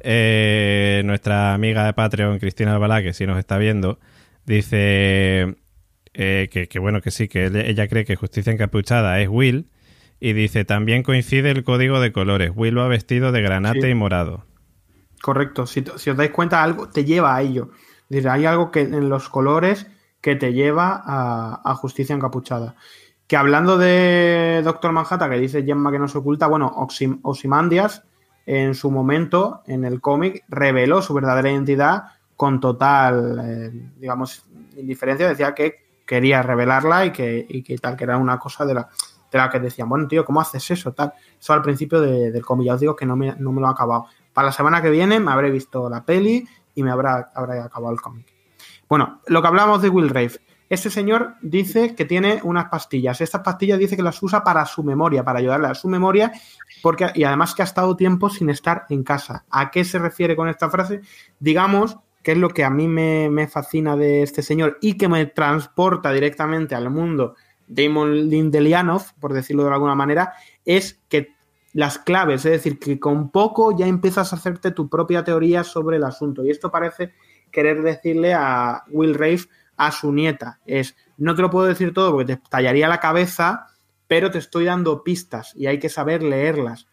eh, nuestra amiga de Patreon, Cristina Albalá, que si nos está viendo, dice eh, que, que, bueno, que sí, que ella cree que Justicia Encapuchada es Will, y dice, también coincide el código de colores, Will va vestido de granate sí. y morado. Correcto. Si, os dais cuenta, algo te lleva a ello. Es decir, hay algo que en los colores que te lleva a, justicia encapuchada. Que hablando de Doctor Manhattan, que dice Gemma que no se oculta, bueno, Ozymandias en su momento, en el cómic, reveló su verdadera identidad con total, eh, digamos, indiferencia. Decía que quería revelarla y que, tal, que era una cosa de la, de la que decían, bueno, tío, ¿cómo haces eso? Tal. Eso al principio del cómic, ya os digo que no me, no me lo ha acabado. Para la semana que viene me habré visto la peli y me habrá, habrá acabado el cómic. Bueno, lo que hablamos de Will Rave. Este señor dice que tiene unas pastillas. Estas pastillas dice que las usa para su memoria, para ayudarle a su memoria, porque, y además que ha estado tiempo sin estar en casa. ¿A qué se refiere con esta frase? Digamos que es lo que a mí me, fascina de este señor y que me transporta directamente al mundo Damon Lindelianov, por decirlo de alguna manera, es que las claves, es decir, que con poco ya empiezas a hacerte tu propia teoría sobre el asunto. Y esto parece querer decirle a Will Rafe a su nieta. Es, no te lo puedo decir todo porque te tallaría la cabeza, pero te estoy dando pistas y hay que saber leerlas.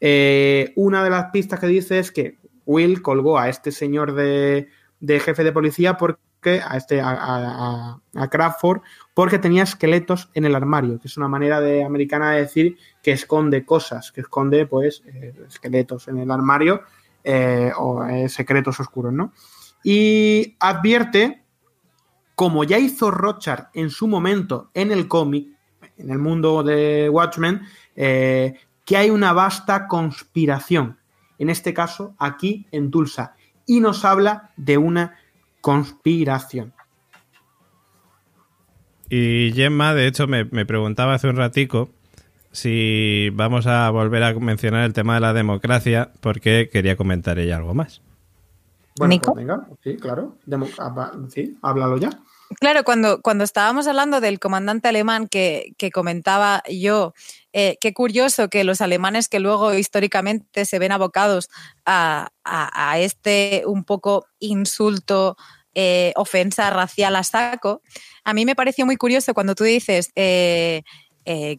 Eh, una de las pistas que dice es que Will colgó a este señor de, jefe de policía porque a este a, Crawford porque tenía esqueletos en el armario, que es una manera de americana de decir que esconde cosas, que esconde pues eh, esqueletos en el armario eh, o secretos oscuros, ¿no? Y advierte como ya hizo Rochard en su momento en el cómic, en el mundo de Watchmen, eh, que hay una vasta conspiración. En este caso, aquí en Tulsa. Y nos habla de una conspiración. Y Gemma, de hecho, me, preguntaba hace un ratico si vamos a volver a mencionar el tema de la democracia, porque quería comentar ella algo más. Bueno, pues venga, sí, claro. Sí, háblalo ya. Claro, cuando, cuando estábamos hablando del comandante alemán que, comentaba yo, eh, qué curioso que los alemanes que luego históricamente se ven abocados a, este un poco insulto, eh, ofensa racial a saco, a mí me pareció muy curioso cuando tú dices eh,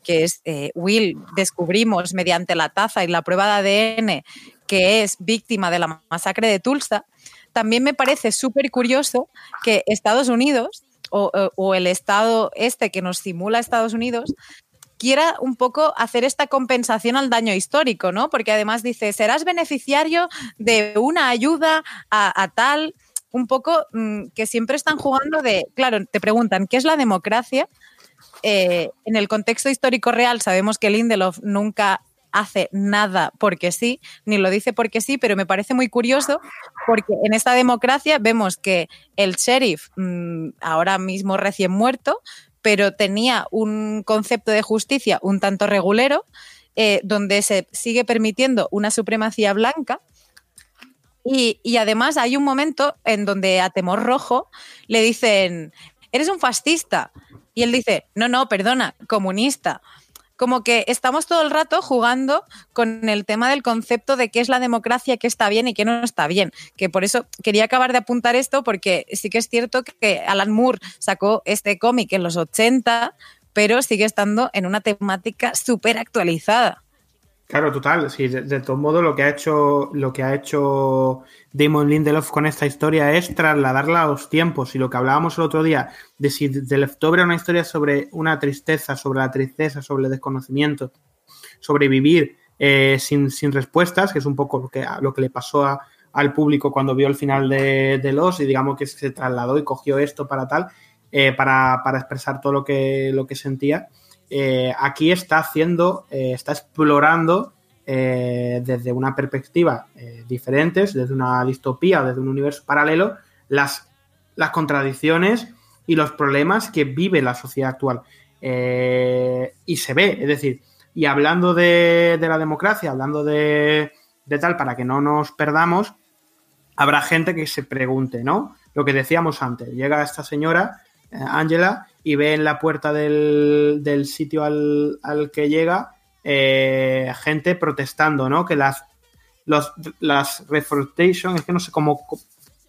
que es Will, descubrimos mediante la taza y la prueba de ADN que es víctima de la masacre de Tulsa también me parece súper curioso que Estados Unidos o, el Estado este que nos simula Estados Unidos quiera un poco hacer esta compensación al daño histórico, ¿no? Porque además dice, serás beneficiario de una ayuda a, tal, un poco mm, que siempre están jugando de, claro, te preguntan, ¿qué es la democracia? Eh, en el contexto histórico real sabemos que Lindelof nunca hace nada porque sí, ni lo dice porque sí, pero me parece muy curioso porque en esta democracia vemos que el sheriff, mm, ahora mismo recién muerto, pero tenía un concepto de justicia un tanto regulero, eh, donde se sigue permitiendo una supremacía blanca. Y, y además hay un momento en donde a Temor Rojo le dicen, eres un fascista. Y él dice, no, no, perdona, comunista como que estamos todo el rato jugando con el tema del concepto de qué es la democracia, qué está bien y qué no está bien. Que por eso quería acabar de apuntar esto, porque sí que es cierto que Alan Moore sacó este cómic en los 80, pero sigue estando en una temática súper actualizada. Claro, total. Sí, de, todo modo lo que ha hecho lo que ha hecho Damon Lindelof con esta historia es trasladarla a los tiempos. Y lo que hablábamos el otro día de si The Leftover era una historia sobre una tristeza, sobre la tristeza, sobre el desconocimiento, sobre vivir eh, sin, respuestas, que es un poco lo que, lo que le pasó al público cuando vio el final de, de, Los y digamos que se trasladó y cogió esto para tal, eh, para, para, expresar todo lo que, lo que sentía. Eh, aquí está haciendo, eh, está explorando eh, desde una perspectiva diferente, desde una distopía, desde un universo paralelo, las, contradicciones y los problemas que vive la sociedad actual. y se ve, es decir, y hablando de, la democracia, hablando de, de, tal, para que no nos perdamos, habrá gente que se pregunte, ¿no? Lo que decíamos antes, llega esta señora, Angela, y ve en la puerta del, sitio al, que llega eh, gente protestando, ¿no? Que las, los, las reformation, es que no sé cómo...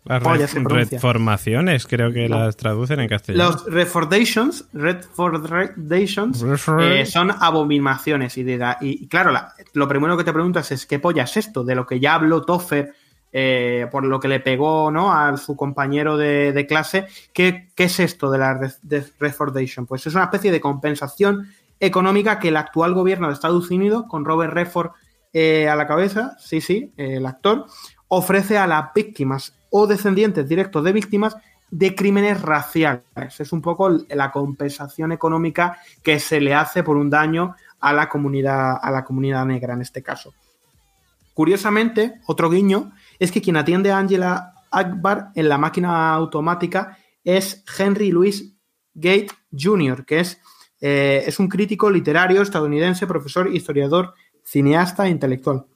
Las reformaciones, creo que las traducen en castellano. Los reformations, reformations eh, son abominaciones. Y, y claro, lo primero que te preguntas es: ¿qué polla es esto? De lo que ya habló Toffer eh, por lo que le pegó ¿no? a su compañero de, clase. ¿Qué, es esto de la Refordation? Pues es una especie de compensación económica que el actual gobierno de Estados Unidos, con Robert Redford eh, a la cabeza, sí, sí, el actor, ofrece a las víctimas o descendientes directos de víctimas de crímenes raciales. Es un poco la compensación económica que se le hace por un daño a la comunidad, a la comunidad negra en este caso. Curiosamente, otro guiño es que quien atiende a Angela Akbar en la máquina automática es Henry Louis Gate Jr., que es, eh, es un crítico literario estadounidense, profesor, historiador, cineasta e intelectual.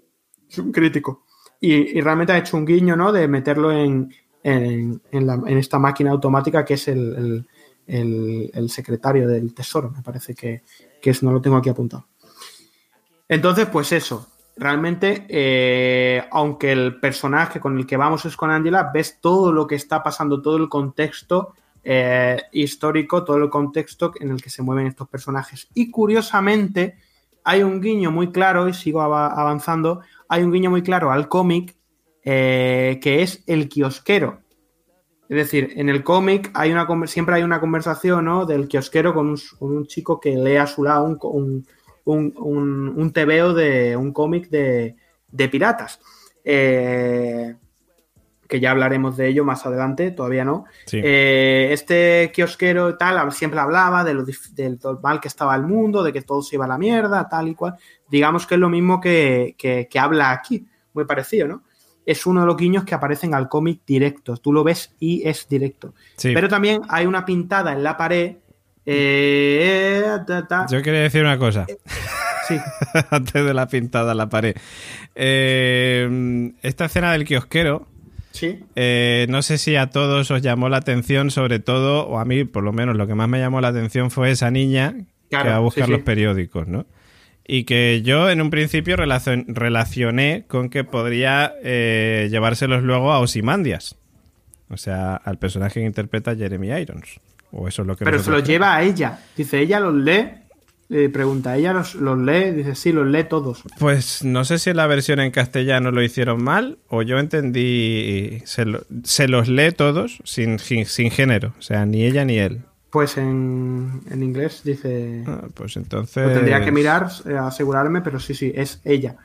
Es un crítico. Y, realmente ha hecho un guiño, ¿no? De meterlo en, esta máquina automática que es el, secretario del Tesoro, me parece que, que es, no lo tengo aquí apuntado. Entonces, pues eso, realmente, eh, aunque el personaje con el que vamos es con Angela, ves todo lo que está pasando, todo el contexto eh, histórico, todo el contexto en el que se mueven estos personajes. Y curiosamente, hay un guiño muy claro, y sigo avanzando, hay un guiño muy claro al cómic eh, que es el kiosquero. Es decir, en el cómic hay una, siempre hay una conversación ¿no? del kiosquero con un, chico que lee a su lado un un, un, un tebeo de un cómic de, piratas. Eh, que ya hablaremos de ello más adelante, todavía no. Eh, este kiosquero y tal siempre hablaba de lo, del mal que estaba el mundo, de que todo se iba a la mierda, tal y cual. Digamos que es lo mismo que, habla aquí, muy parecido, ¿no? Es uno de los guiños que aparecen al cómic directo. Tú lo ves y es directo. Pero también hay una pintada en la pared eh, Yo quería decir una cosa. Sí. (laughs) Antes de la pintada en la pared. Eh, esta escena del kiosquero. Sí. Eh, no sé si a todos os llamó la atención, sobre todo, o a mí, por lo menos, lo que más me llamó la atención fue esa niña que va a buscar los periódicos, ¿no? Y que yo en un principio relacioné con que podría llevárselos luego a Osimandias. O sea, al personaje que interpreta Jeremy Irons. Pero se los lleva a ella. Dice, ella los lee. pregunta, ¿ella los, lee? Dice, sí, los lee todos. Pues no sé si en la versión en castellano lo hicieron mal o yo entendí. Se, los lee todos sin, sin, género. O sea, ni ella ni él. Pues en, inglés dice. Ah, pues entonces. tendría que mirar, eh, asegurarme, pero sí, sí, es ella.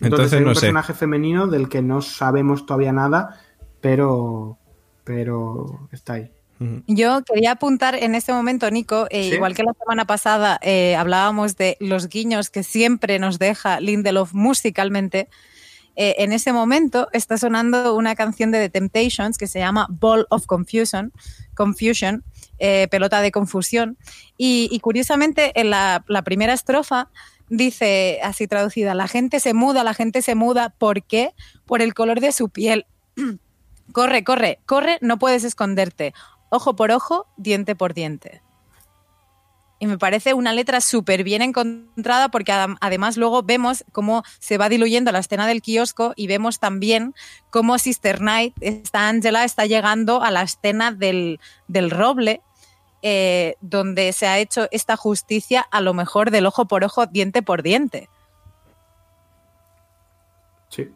Entonces, es un personaje femenino del que no sabemos todavía nada, pero. Pero está ahí. Yo quería apuntar en este momento, Nico, eh, igual que la semana pasada eh, hablábamos de los guiños que siempre nos deja Lindelof musicalmente. Eh, en ese momento está sonando una canción de The Temptations que se llama Ball of Confusion, Confusion pelota de confusión. Y, curiosamente, en la, la primera estrofa dice, así traducida, la gente se muda, la gente se muda, ¿por qué? Por el color de su piel. (clears throat) corre, corre, corre, no puedes esconderte ojo por ojo, diente por diente. Y me parece una letra súper bien encontrada porque además luego vemos cómo se va diluyendo la escena del kiosco y vemos también cómo Sister Night, esta Angela, está llegando a la escena del, roble, eh, donde se ha hecho esta justicia a lo mejor del ojo por ojo, diente por diente. Sí.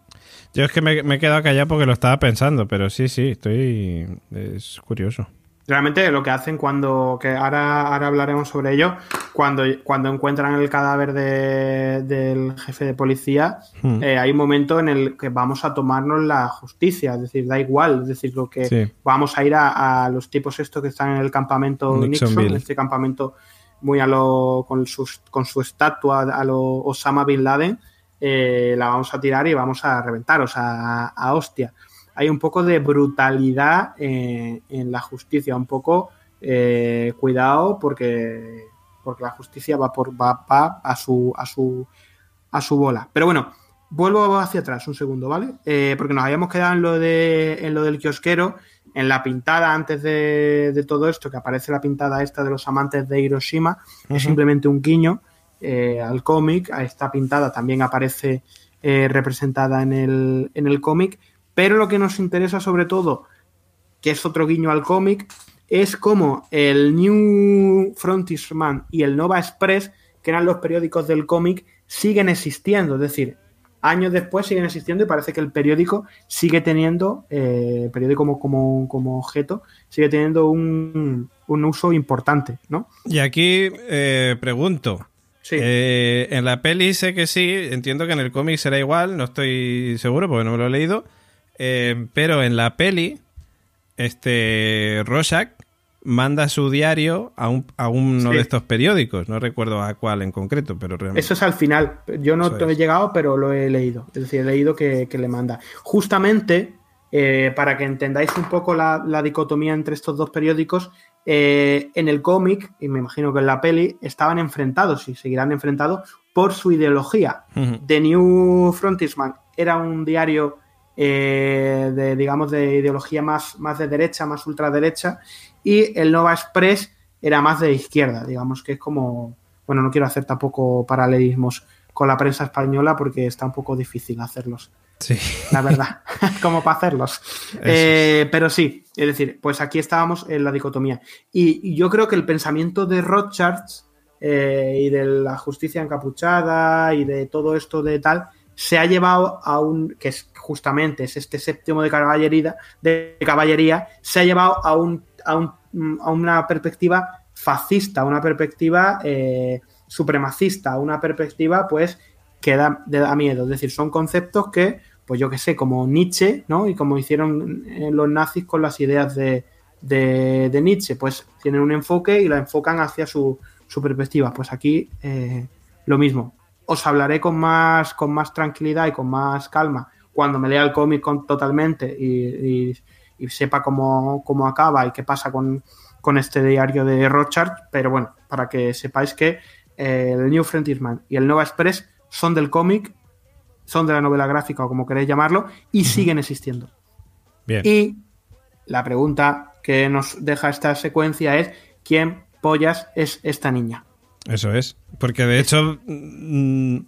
Yo es que me, me he quedado callado porque lo estaba pensando, pero sí, sí, estoy. Es curioso realmente lo que hacen cuando, que ahora, ahora hablaremos sobre ello, cuando, cuando encuentran el cadáver del jefe de policía, hmm. eh, hay un momento en el que vamos a tomarnos la justicia, es decir, da igual, es decir, lo que vamos a ir a, los tipos estos que están en el campamento Nixon, en este campamento muy a lo, con, con su estatua a lo Osama Bin Laden, eh, la vamos a tirar y vamos a reventar, o sea, a hostia hay un poco de brutalidad en, la justicia, un poco eh, cuidado porque, porque la justicia va, por, va, a, su, a, su, a su bola. Pero bueno, vuelvo hacia atrás un segundo, ¿vale? Eh, porque nos habíamos quedado en lo, de, en lo del kiosquero, en la pintada antes de, todo esto, que aparece la pintada esta de los amantes de Hiroshima, es simplemente un guiño eh, al cómic, a esta pintada también aparece representada en el, en el cómic, pero lo que nos interesa sobre todo, que es otro guiño al cómic, es como el New Frontiersman y el Nova Express, que eran los periódicos del cómic, siguen existiendo. Es decir, años después siguen existiendo y parece que el periódico sigue teniendo, eh, periódico como, como, como, objeto, sigue teniendo un, un, uso importante, ¿no? Y aquí eh, pregunto. Sí. Eh, en la peli sé que sí, entiendo que en el cómic será igual, no estoy seguro porque no me lo he leído, eh, pero en la peli, este Rorschach manda su diario a, un, a uno de estos periódicos. No recuerdo a cuál en concreto, pero realmente... Eso es al final. Yo no he llegado, pero lo he leído. Es decir, he leído que, le manda. Justamente, eh, para que entendáis un poco la, dicotomía entre estos dos periódicos, eh, en el cómic, y me imagino que en la peli, estaban enfrentados y seguirán enfrentados por su ideología. The New Frontier era un diario eh, de, digamos, de ideología más, más de derecha, más ultraderecha, y el Nova Express era más de izquierda, digamos que es como, bueno, no quiero hacer tampoco paralelismos con la prensa española porque está un poco difícil hacerlos. Sí. La verdad, (laughs) como para hacerlos. Eh, pero sí, es decir, pues aquí estábamos en la dicotomía. Y, yo creo que el pensamiento de Rothschild eh, y de la justicia encapuchada y de todo esto de tal, se ha llevado a un, que es justamente es este séptimo de caballería, de caballería se ha llevado a un a, una perspectiva fascista, una perspectiva eh, supremacista, una perspectiva pues que da, da, miedo. Es decir, son conceptos que, pues yo que sé, como Nietzsche, ¿no? Y como hicieron eh, los nazis con las ideas de, de, Nietzsche, pues tienen un enfoque y la enfocan hacia su, su perspectiva. Pues aquí eh, lo mismo. Os hablaré con más, con más tranquilidad y con más calma cuando me lea el cómic totalmente y, y sepa cómo, acaba y qué pasa con, este diario de Rothschild, pero bueno, para que sepáis que eh, el New Frontiersman y el Nova Express son del cómic, son de la novela gráfica o como queréis llamarlo, y siguen existiendo. Bien. Y la pregunta que nos deja esta secuencia es, ¿quién pollas es esta niña? Eso es, porque de hecho... Mm,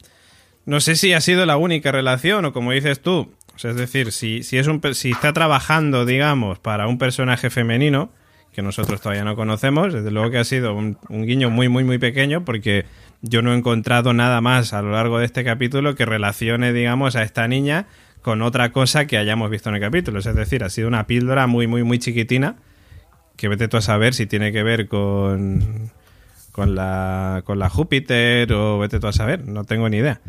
no sé si ha sido la única relación o como dices tú, es decir, si, si, es un, si está trabajando, digamos, para un personaje femenino, que nosotros todavía no conocemos, desde luego que ha sido un, guiño muy, muy, muy pequeño, porque yo no he encontrado nada más a lo largo de este capítulo que relacione, digamos, a esta niña con otra cosa que hayamos visto en el capítulo. Es decir, ha sido una píldora muy, muy, muy chiquitina, que vete tú a saber si tiene que ver con, con, la, con la Júpiter o vete tú a saber, no tengo ni idea.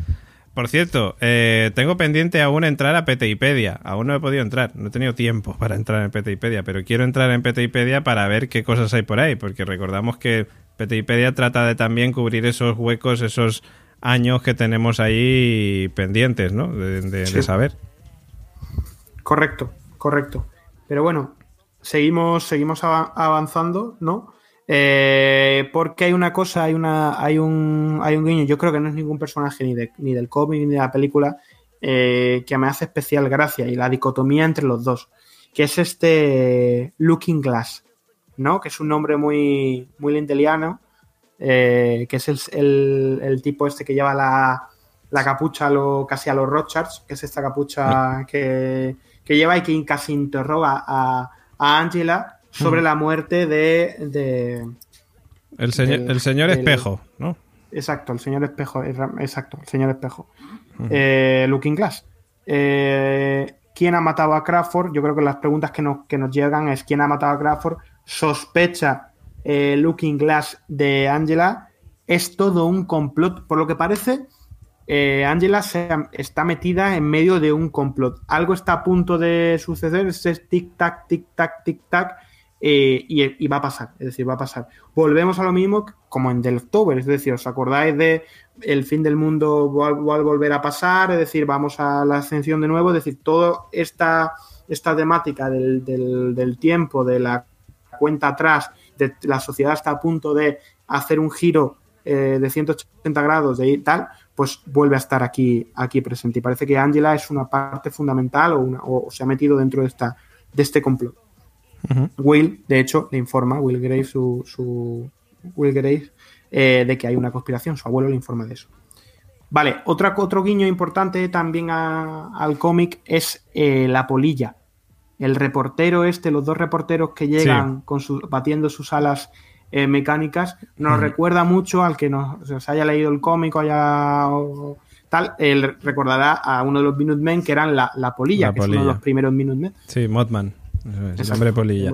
Por cierto, eh, tengo pendiente aún entrar a Peteipedia. Aún no he podido entrar, no he tenido tiempo para entrar en Peteipedia, pero quiero entrar en Peteipedia para ver qué cosas hay por ahí, porque recordamos que Peteipedia trata de también cubrir esos huecos, esos años que tenemos ahí pendientes, ¿no? De, saber. Correcto, correcto. Pero bueno, seguimos, seguimos avanzando, ¿no? Eh, porque hay una cosa, hay, una, hay, un, hay un guiño, yo creo que no es ningún personaje ni, ni del cómic ni de la película eh, que me hace especial gracia y la dicotomía entre los dos, que es este Looking Glass, ¿no? Que es un nombre muy, muy lindeliano, eh, que es el, tipo este que lleva la, la capucha lo, casi a los Rothschilds, que es esta capucha que, que lleva y que casi interroga a, a Angela sobre la muerte de... el, señor, el señor espejo, ¿no? Exacto, el señor espejo, exacto, el señor espejo. Eh, Looking Glass. Eh, ¿Quién ha matado a Crawford? Yo creo que las preguntas que nos, que nos llegan es ¿quién ha matado a Crawford? ¿Sospecha eh, Looking Glass de Angela? Es todo un complot. Por lo que parece, Angela se, está metida en medio de un complot. Algo está a punto de suceder, es tic-tac, tic-tac, tic-tac, eh, y, va a pasar, es decir, va a pasar. Volvemos a lo mismo como en The October, es decir, ¿os acordáis de el fin del mundo va, a volver a pasar? Es decir, vamos a la ascensión de nuevo, es decir, toda esta, esta temática del, tiempo, de la cuenta atrás, de la sociedad está a punto de hacer un giro eh, de 180 grados de tal, pues vuelve a estar aquí, aquí presente. Y parece que Angela es una parte fundamental o, o se ha metido dentro de, esta, de este complot. Will, de hecho, le informa, Will Graves, su, Will Graves, eh, de que hay una conspiración. Su abuelo le informa de eso. Vale, otra, otro guiño importante también al cómic es eh, la polilla. El reportero este, los dos reporteros que llegan con su, batiendo sus alas eh, mecánicas, nos recuerda mucho al que nos, haya leído el cómic o haya tal, él recordará a uno de los Minutemen que eran la, la polilla, La que es uno de los primeros Minutemen. Sí, Mothman. Es, hombre polilla.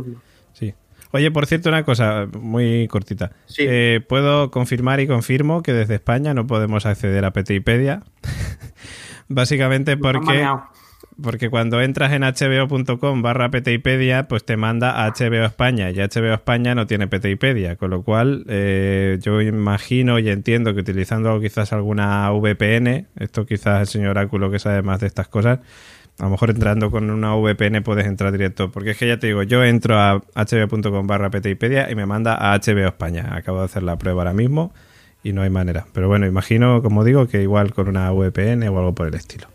Sí. Oye, por cierto, una cosa muy cortita. Sí. Eh, Puedo confirmar y confirmo que desde España no podemos acceder a Petipedia. (laughs) Básicamente porque, porque cuando entras en hbo.com barra Petipedia, pues te manda a HBO España y HBO España no tiene Petipedia, con lo cual eh, yo imagino y entiendo que utilizando quizás alguna VPN, esto quizás el señor Oráculo que sabe más de estas cosas, a lo mejor entrando con una VPN puedes entrar directo. Porque es que ya te digo, yo entro a hbo.com barra Petipedia y me manda a HBO España. Acabo de hacer la prueba ahora mismo y no hay manera. Pero bueno, imagino, como digo, que igual con una VPN o algo por el estilo.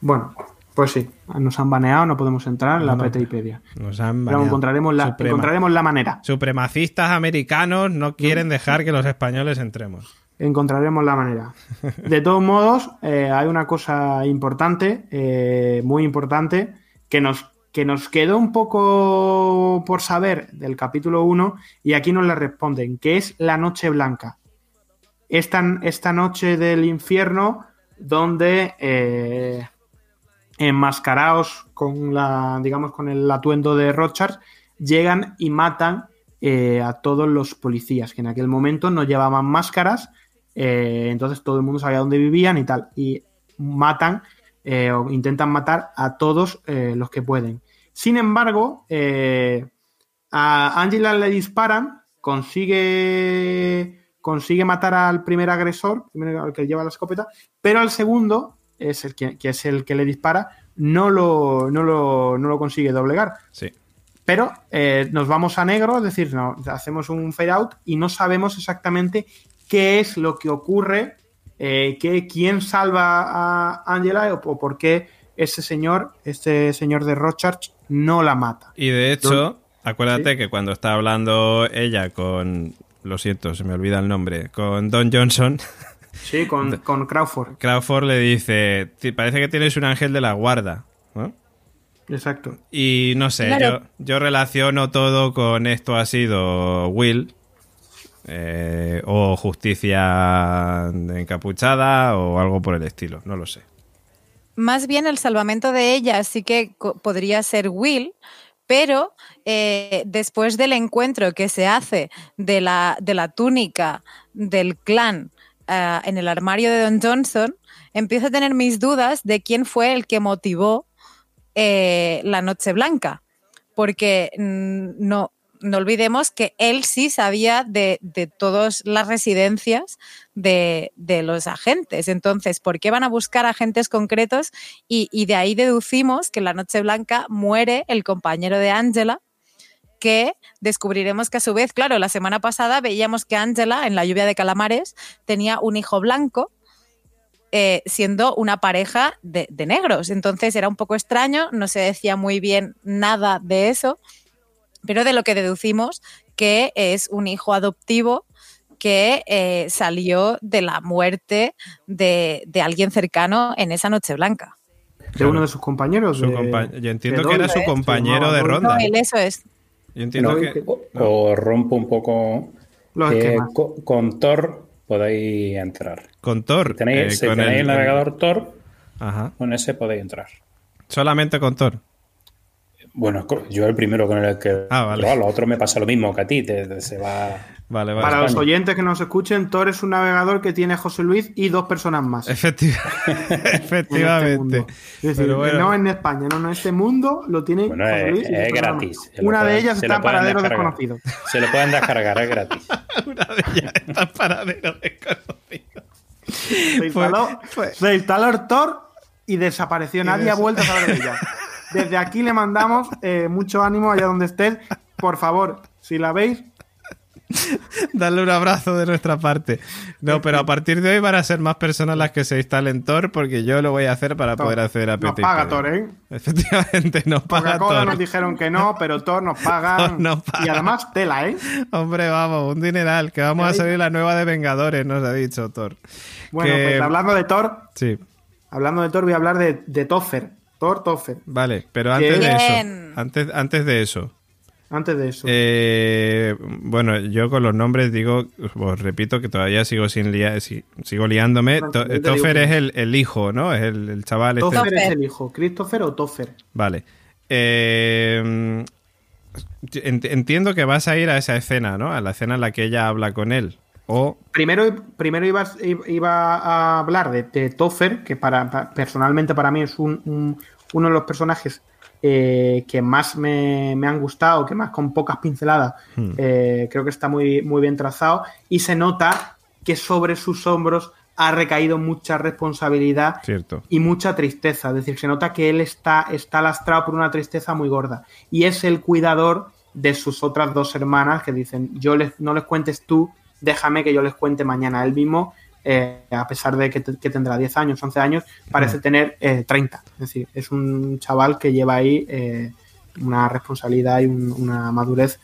Bueno, pues sí, nos han baneado, no podemos entrar en la No. Petipedia. Nos han Pero baneado. encontraremos la, Suprema- encontraremos la manera. Supremacistas americanos no quieren dejar que los españoles entremos. Encontraremos la manera. (laughs) De todos modos, eh, hay una cosa importante, eh, muy importante, que nos, que nos quedó un poco por saber del capítulo 1 y aquí nos la responden, que es la noche blanca. Esta, esta noche del infierno donde eh, enmascarados con la, digamos, con el atuendo de Rochard, llegan y matan eh, a todos los policías, que en aquel momento no llevaban máscaras, eh, entonces todo el mundo sabía dónde vivían y tal, y matan eh, o intentan matar a todos eh, los que pueden. Sin embargo, a Angela le disparan, consigue, consigue matar al primer agresor, primero al que lleva la escopeta, pero al segundo, es el que, que es el que le dispara, no lo, no lo, no lo consigue doblegar. Sí. Pero eh, nos vamos a negro, es decir, no, hacemos un fade out y no sabemos exactamente qué es lo que ocurre, eh, qué- quién salva a Angela o, o por qué ese señor, este señor de Rochard, no la mata. Y de hecho, acuérdate Sí. que cuando está hablando ella con. Lo siento, se me olvida el nombre. Con Don Johnson, (laughs) Sí, con, (laughs) con Crawford, Crawford le dice: "Ti- Parece que tienes un ángel de la guarda. ¿no? exacto. Y no sé, Claro. yo, yo relaciono todo con esto ha sido Will. Eh, o justicia encapuchada o algo por el estilo, no lo sé. Más bien el salvamento de ella sí que podría ser Will, pero eh, después del encuentro que se hace de la, de la túnica del clan ah, en el armario de Don Johnson, empiezo a tener mis dudas de quién fue el que motivó eh, la Noche Blanca, porque mm, no, no olvidemos que él sí sabía de, de todas las residencias de, de los agentes. Entonces, ¿por qué van a buscar agentes concretos? Y, y de ahí deducimos que en la Noche Blanca muere el compañero de Angela, que descubriremos que a su vez, claro, la semana pasada veíamos que Angela en la lluvia de calamares tenía un hijo blanco eh, siendo una pareja de, de negros. Entonces era un poco extraño, no se decía muy bien nada de eso, pero de lo que deducimos que es un hijo adoptivo que eh, salió de la muerte de, de alguien cercano en esa noche blanca. De uno de sus compañeros. Su de- compa- yo entiendo que era su ¿eh? compañero de ronda. No, él, eso es. Yo entiendo No, que... o- rompo un poco Los que esquemas. co- con Tor podéis entrar. Con Thor. Si tenéis, eh, si con tenéis el, navegador Tor, Ajá. con ese podéis entrar. Solamente con Thor. Bueno, yo el primero con el que Ah, vale. pero a lo otro me pasa lo mismo que a ti, te, te- se va Vale, vale. Para los oyentes que nos escuchen, Tor es un navegador que tiene José Luis y dos personas más. Efectiva- (laughs) en este Efectivamente. mundo. Es decir, Pero bueno. no en España, no, no, este mundo lo tiene Bueno, José es- Luis y es gratis. Una de ellas está en paradero desconocido. Se lo pueden descargar, es gratis. (laughs) Una de ellas está en paradero desconocido. Se instaló, fue- se instaló el Tor y desapareció. Nadie ha vuelto a saber de ella. (laughs) Desde aquí le mandamos eh, mucho ánimo allá donde estés. Por favor, si la veis, Darle un abrazo de nuestra parte. No, pero a partir de hoy van a ser más personas las que se instalen Tor porque yo lo voy a hacer para poder acceder a nos PT. paga Tor, ¿eh? Efectivamente, nos paga Tor. nos dijeron que no, pero Tor nos paga. Thor nos paga. Y además tela, ¿eh? Hombre, vamos, un dineral, que vamos a salir la nueva de Vengadores, nos ha dicho Thor. Bueno, Que- pues hablando de Thor, Sí, hablando de Thor, voy a hablar de, de Toffer. Thor Toffer. vale, pero antes de eso, antes, antes de eso, Antes de eso. Eh, bueno, yo con los nombres digo, os repito que todavía sigo sin lia- si- sigo liándome. To- Toffer es el, el hijo, ¿no? Es el, el chaval este. Toffer es el hijo. ¿Christopher o Toffer? Vale. Eh, ent- entiendo que vas a ir a esa escena, ¿no? A la escena en la que ella habla con él. O Primero, primero iba, iba a hablar de, de Toffer, que para, pa- personalmente para mí es un- un- uno de los personajes eh, que más me, me han gustado, que más con pocas pinceladas, Hmm. eh, creo que está muy, muy bien trazado y se nota que sobre sus hombros ha recaído mucha responsabilidad cierto. y mucha tristeza. Es decir, se nota que él está, está lastrado por una tristeza muy gorda. Y es el cuidador de sus otras dos hermanas que dicen, yo les, no les cuentes tú, déjame que yo les cuente mañana. Él mismo, eh, a pesar de que, te- que tendrá 10 años, 11 años, parece tener eh, 30. Es decir, es un chaval que lleva ahí eh, una responsabilidad y un- una madurez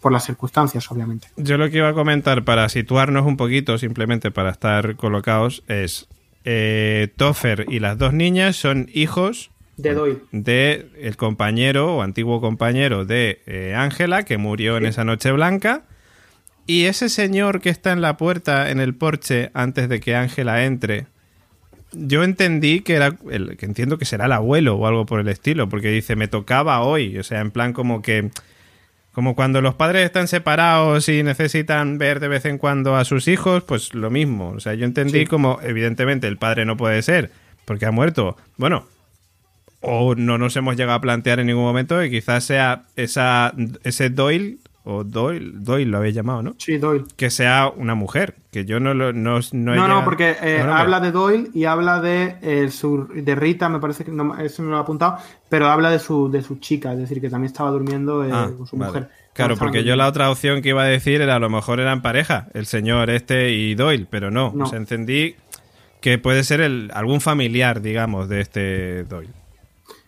por las circunstancias, obviamente. Yo lo que iba a comentar para situarnos un poquito, simplemente para estar colocados, es eh, Toffer y las dos niñas son hijos De Doyle. de el compañero o antiguo compañero de Ángela que murió en esa noche blanca y ese señor que está en la puerta en el porche antes de que Ángela entre yo entendí que era el, que entiendo que será el abuelo o algo por el estilo porque dice me tocaba hoy o sea en plan como que como cuando los padres están separados y necesitan ver de vez en cuando a sus hijos, pues lo mismo. O sea, yo entendí Sí. como, evidentemente, el padre no puede ser, porque ha muerto. Bueno, o no nos hemos llegado a plantear en ningún momento que quizás sea esa, ese Doyle, o Doyle, Doyle lo habéis llamado, ¿no? Sí, Doyle. Que sea una mujer, que yo no lo no, no, he No, no, porque eh, habla de Doyle y habla de, eh, su, de Rita, me parece que no, eso no lo he apuntado, pero habla de su, de su chica, es decir, que también estaba durmiendo eh, Ah, con su vale. mujer. Claro, porque yo la otra opción que iba a decir era a lo mejor eran pareja, el señor este y Doyle, pero no. No. O sea, entendí que puede ser el, algún familiar, digamos, de este Doyle.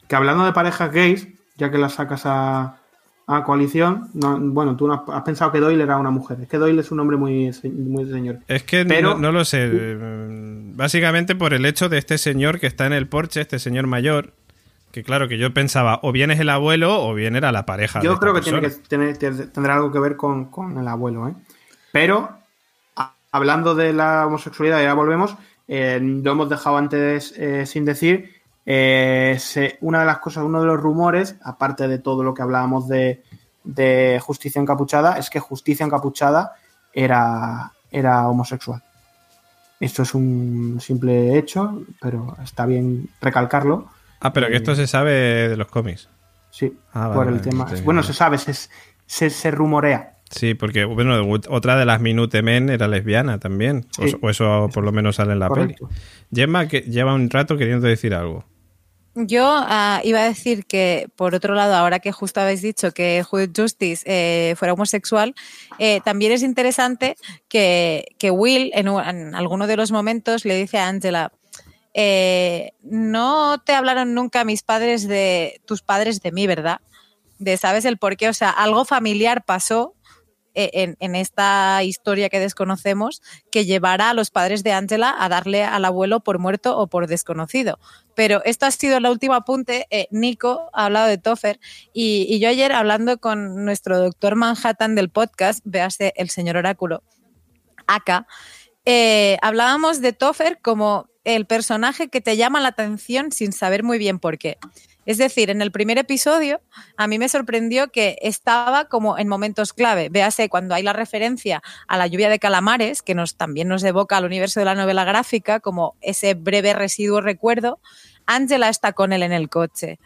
Que hablando de parejas gays, ya que las sacas a, a coalición, no- bueno, tú no has, pensado que Doyle era una mujer. Es que Doyle es un hombre muy, muy señor. Es que Pero- no, no lo sé. mm, Básicamente por el hecho de este señor que está en el porche, este señor mayor, que claro, que yo pensaba, o bien es el abuelo o bien era la pareja. Yo creo que tiene que tener, te- tendrá algo que ver con, con el abuelo, ¿eh? Pero, a- hablando de la homosexualidad, ya volvemos, eh, lo hemos dejado antes eh, sin decir, eh, se- una de las cosas, uno de los rumores, aparte de todo lo que hablábamos de, de justicia encapuchada, es que justicia encapuchada era, era homosexual. Esto es un simple hecho, pero está bien recalcarlo. Ah, pero que esto se sabe de los cómics. Sí, Ah, vale, por el tema. Bueno, se sabe, se, se, se rumorea. Sí, porque bueno, otra de las Minutemen era lesbiana también. O- eso por lo menos sale en la Correcto. peli. Gemma que lleva un rato queriendo decir algo. Yo ah, iba a decir que, por otro lado, ahora que justo habéis dicho que Justice eh, fuera homosexual, eh, también es interesante que, que Will en, un- en alguno de los momentos le dice a Angela, eh, no te hablaron nunca mis padres de tus padres de mí, ¿verdad? De sabes el por qué, o sea, algo familiar pasó en, en esta historia que desconocemos que llevará a los padres de Angela a darle al abuelo por muerto o por desconocido. Pero esto ha sido el último apunte. Eh, Nico ha hablado de Toffer y, y yo ayer hablando con nuestro doctor Manhattan del podcast, véase el señor oráculo, acá, eh, hablábamos de Toffer como el personaje que te llama la atención sin saber muy bien por qué. Es decir, en el primer episodio a mí me sorprendió que estaba como en momentos clave. Véase cuando hay la referencia a la lluvia de calamares, que nos, también nos evoca al universo de la novela gráfica, como ese breve residuo recuerdo. Angela está con él en el coche.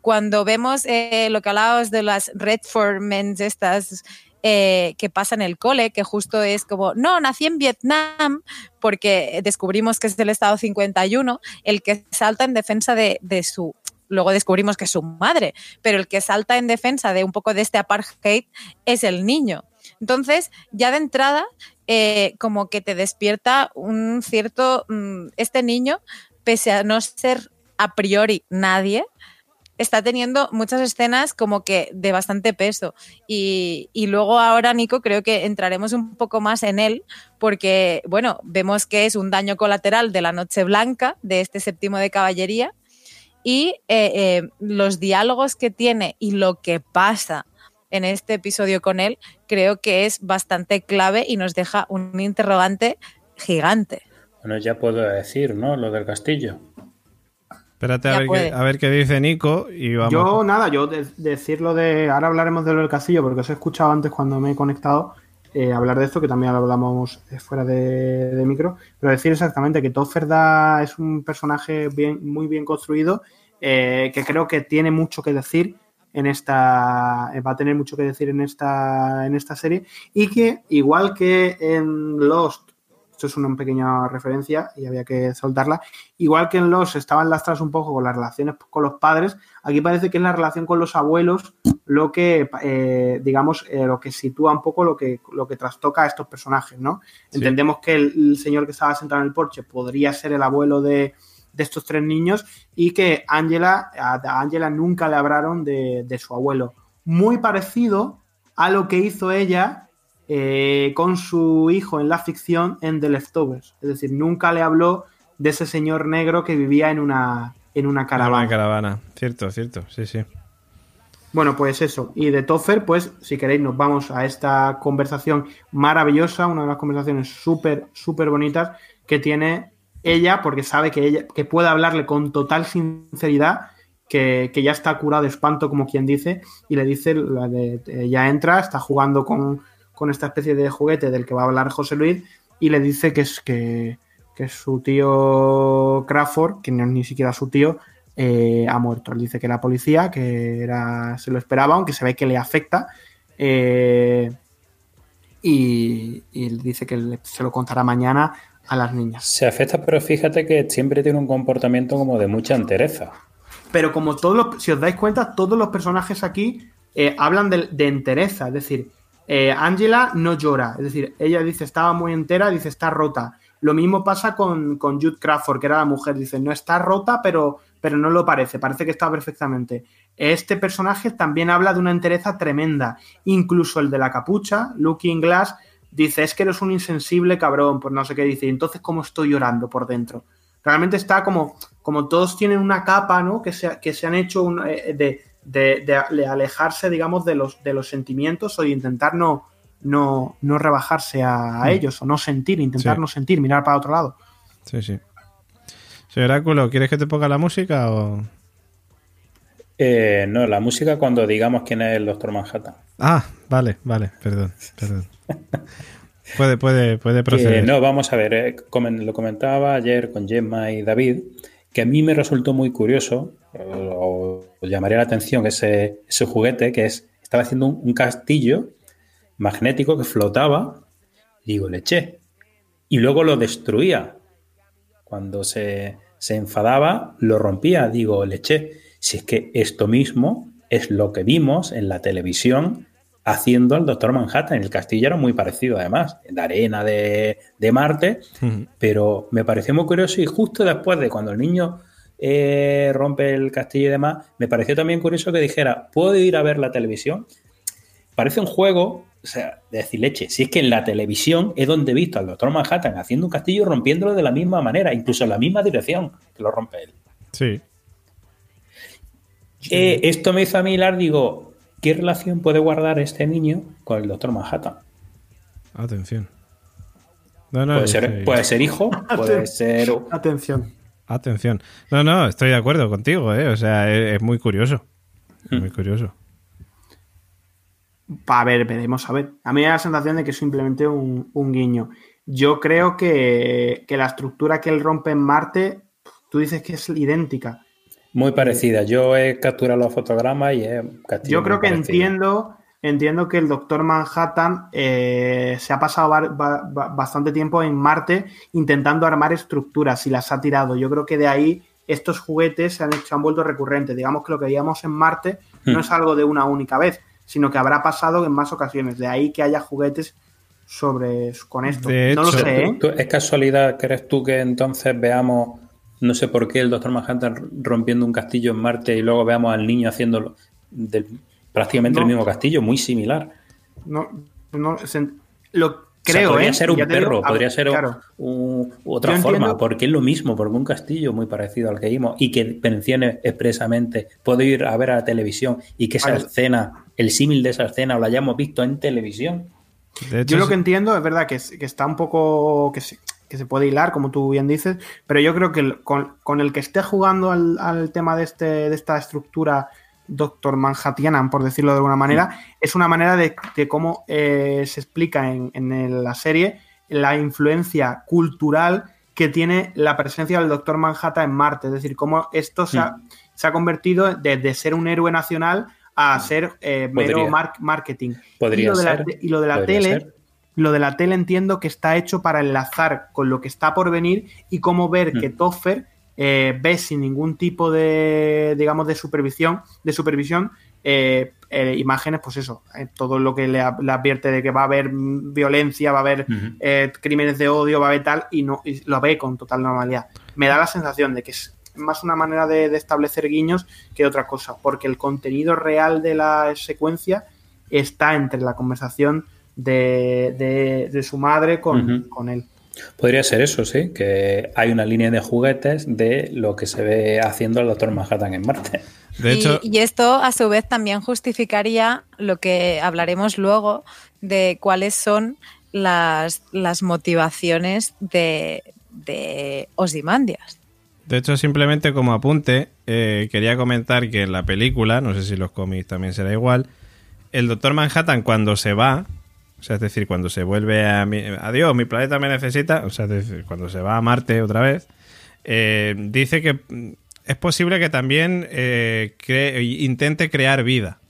Cuando vemos eh, lo que hablábamos de las Redford Men's estas eh, que pasa en el cole, que justo es como, no, nací en Vietnam, porque descubrimos que es del Estado 51, el que salta en defensa de, de su luego descubrimos que es su madre, pero el que salta en defensa de un poco de este apartheid es el niño. Entonces, ya de entrada, eh, como que te despierta un cierto, mm, este niño, pese a no ser a priori nadie, está teniendo muchas escenas como que de bastante peso. Y, luego ahora, Nico, creo que entraremos un poco más en él, porque, bueno, vemos que es un daño colateral de la Noche Blanca, de este séptimo de caballería, y eh, eh, los diálogos que tiene y lo que pasa en este episodio con él, creo que es bastante clave y nos deja un interrogante gigante. Bueno, ya puedo decir, ¿no? Lo del castillo. Espérate a ver, qué, a ver, qué, dice Nico y vamos. Yo, nada, yo de, decirlo de. Ahora hablaremos de lo del castillo, porque os he escuchado antes cuando me he conectado eh, hablar de esto, que también hablamos fuera de, de, micro. Pero decir exactamente que Toffer da es un personaje bien, muy bien construido, eh, que creo que tiene mucho que decir en esta. va a tener mucho que decir en esta, en esta serie. Y que, igual que en Lost esto es una pequeña referencia y había que soltarla. Igual que en los estaban lastrados un poco con las relaciones con los padres, aquí parece que es la relación con los abuelos lo que, eh, digamos, eh, lo que sitúa un poco lo que, lo que trastoca a estos personajes, ¿no? Sí. Entendemos que el, el, señor que estaba sentado en el porche podría ser el abuelo de, de estos tres niños y que Angela, a Angela nunca le hablaron de, de su abuelo. Muy parecido a lo que hizo ella eh, con su hijo en la ficción en The Leftovers. Es decir, nunca le habló de ese señor negro que vivía en una, en una caravana. Una caravana, cierto, cierto, sí, sí. Bueno, pues eso. Y de Toffer, pues si queréis nos vamos a esta conversación maravillosa, una de las conversaciones súper, súper bonitas que tiene ella, porque sabe que ella que puede hablarle con total sinceridad, que, que ya está curado de espanto, como quien dice, y le dice, la de, ella entra, está jugando con, con esta especie de juguete del que va a hablar José Luis y le dice que es que, que su tío Crawford, que no es ni siquiera su tío, eh, ha muerto. Él dice que la policía, que era, se lo esperaba, aunque se ve que le afecta. Eh, y, y, dice que se lo contará mañana a las niñas. Se afecta, pero fíjate que siempre tiene un comportamiento como de mucha entereza. Pero como todos los, si os dais cuenta, todos los personajes aquí eh, hablan de, de entereza, es decir, eh, Angela no llora, es decir, ella dice estaba muy entera, dice está rota. Lo mismo pasa con, con Jude Crawford, que era la mujer, dice no está rota, pero, pero no lo parece, parece que está perfectamente. Este personaje también habla de una entereza tremenda, incluso el de la capucha, Looking Glass, dice es que eres un insensible cabrón, pues no sé qué dice, entonces cómo estoy llorando por dentro. Realmente está como, como todos tienen una capa, ¿no? Que se, que se han hecho eh, de, de, de, alejarse, digamos, de los, de los sentimientos o de intentar no, no, no rebajarse a, a mm. ellos o no sentir, intentar sí. no sentir, mirar para otro lado. Sí, sí. Señor Oráculo, ¿quieres que te ponga la música o...? Eh, no, la música cuando digamos quién es el Doctor Manhattan. Ah, vale, vale, perdón, perdón. (laughs) puede, puede, puede proceder. Eh, no, vamos a ver, eh, lo comentaba ayer con Gemma y David, que a mí me resultó muy curioso, o, llamaría la atención ese, ese, juguete que es, estaba haciendo un, un, castillo magnético que flotaba, y digo, le eché, y luego lo destruía. Cuando se, se enfadaba, lo rompía, digo, le eché. Si es que esto mismo es lo que vimos en la televisión haciendo al Doctor Manhattan. El castillo era muy parecido, además, de arena de, de Marte, uh -huh. pero me pareció muy curioso y justo después de cuando el niño eh, rompe el castillo y demás, me pareció también curioso que dijera, ¿puedo ir a ver la televisión? Parece un juego, o sea, de decir leche, si es que en la televisión es donde he visto al Doctor Manhattan haciendo un castillo y rompiéndolo de la misma manera, incluso en la misma dirección que lo rompe él. Sí. Eh, esto me hizo a mí hilar, digo, ¿qué relación puede guardar este niño con el Doctor Manhattan? Atención. No, no, puede, ser, puede, ser, hijo, (laughs) puede ser. Atención. Atención. No, no, estoy de acuerdo contigo, ¿eh? O sea, es, es muy curioso. Es muy curioso. A ver, veremos, a ver. A mí me da la sensación de que es simplemente un, un guiño. Yo creo que, que, la estructura que él rompe en Marte, tú dices que es idéntica. Muy parecida. Yo he capturado los fotogramas y he Yo creo que parecida. entiendo, entiendo que el Doctor Manhattan eh, se ha pasado ba ba bastante tiempo en Marte intentando armar estructuras y las ha tirado. Yo creo que de ahí estos juguetes se han, hecho, se han vuelto recurrentes. Digamos que lo que veíamos en Marte hmm. no es algo de una única vez, sino que habrá pasado en más ocasiones. De ahí que haya juguetes sobre con esto. De hecho, no lo sé. ¿eh? ¿Es casualidad, crees tú, que entonces veamos no sé por qué el Doctor Manhattan rompiendo un castillo en Marte y luego veamos al niño haciendo del, prácticamente no. el mismo castillo, muy similar. No, no, se, lo creo, o sea, podría ¿eh? ser un perro, digo, podría ser otra Yo forma, entiendo. porque es lo mismo, porque un castillo muy parecido al que vimos y que mencione expresamente, puedo ir a ver a la televisión y que esa escena el símil de esa escena o la hayamos visto en televisión. Yo lo que entiendo es verdad que, está un poco. Que se, que se, puede hilar, como tú bien dices, pero yo creo que con, el que esté jugando al, tema de, este, de esta estructura Doctor Manhattan, por decirlo de alguna manera, mm. es una manera de, cómo eh, se explica en, la serie la influencia cultural que tiene la presencia del Doctor Manhattan en Marte. Es decir, cómo esto se, ha, mm. convertido desde ser un héroe nacional a mm. ser eh, mero marketing. Podría y lo de la, y lo de la tele. Lo de la tele entiendo que está hecho para enlazar con lo que está por venir y cómo ver que Toffer eh, ve sin ningún tipo de, digamos, de supervisión, de supervisión eh, eh, imágenes, pues eso, todo lo que le, advierte de que va a haber violencia, va a haber crímenes de odio, va a haber tal, y, no, lo ve con total normalidad. Me da la sensación de que es más una manera de, establecer guiños que otra cosa, porque el contenido real de la secuencia está entre la conversación de, su madre con, con él. Podría ser eso, sí, que hay una línea de juguetes de lo que se ve haciendo el Doctor Manhattan en Marte. De hecho, y, esto a su vez también justificaría lo que hablaremos luego de cuáles son las, las motivaciones de, de Osimandias. De hecho, simplemente como apunte, eh, quería comentar que en la película, no sé si los cómics también será igual, el Doctor Manhattan cuando se va, o sea, es decir, cuando se vuelve a... Mi, adiós, mi planeta me necesita. O sea, es decir, cuando se va a Marte otra vez. Eh, dice que es posible que también eh, intente crear vida.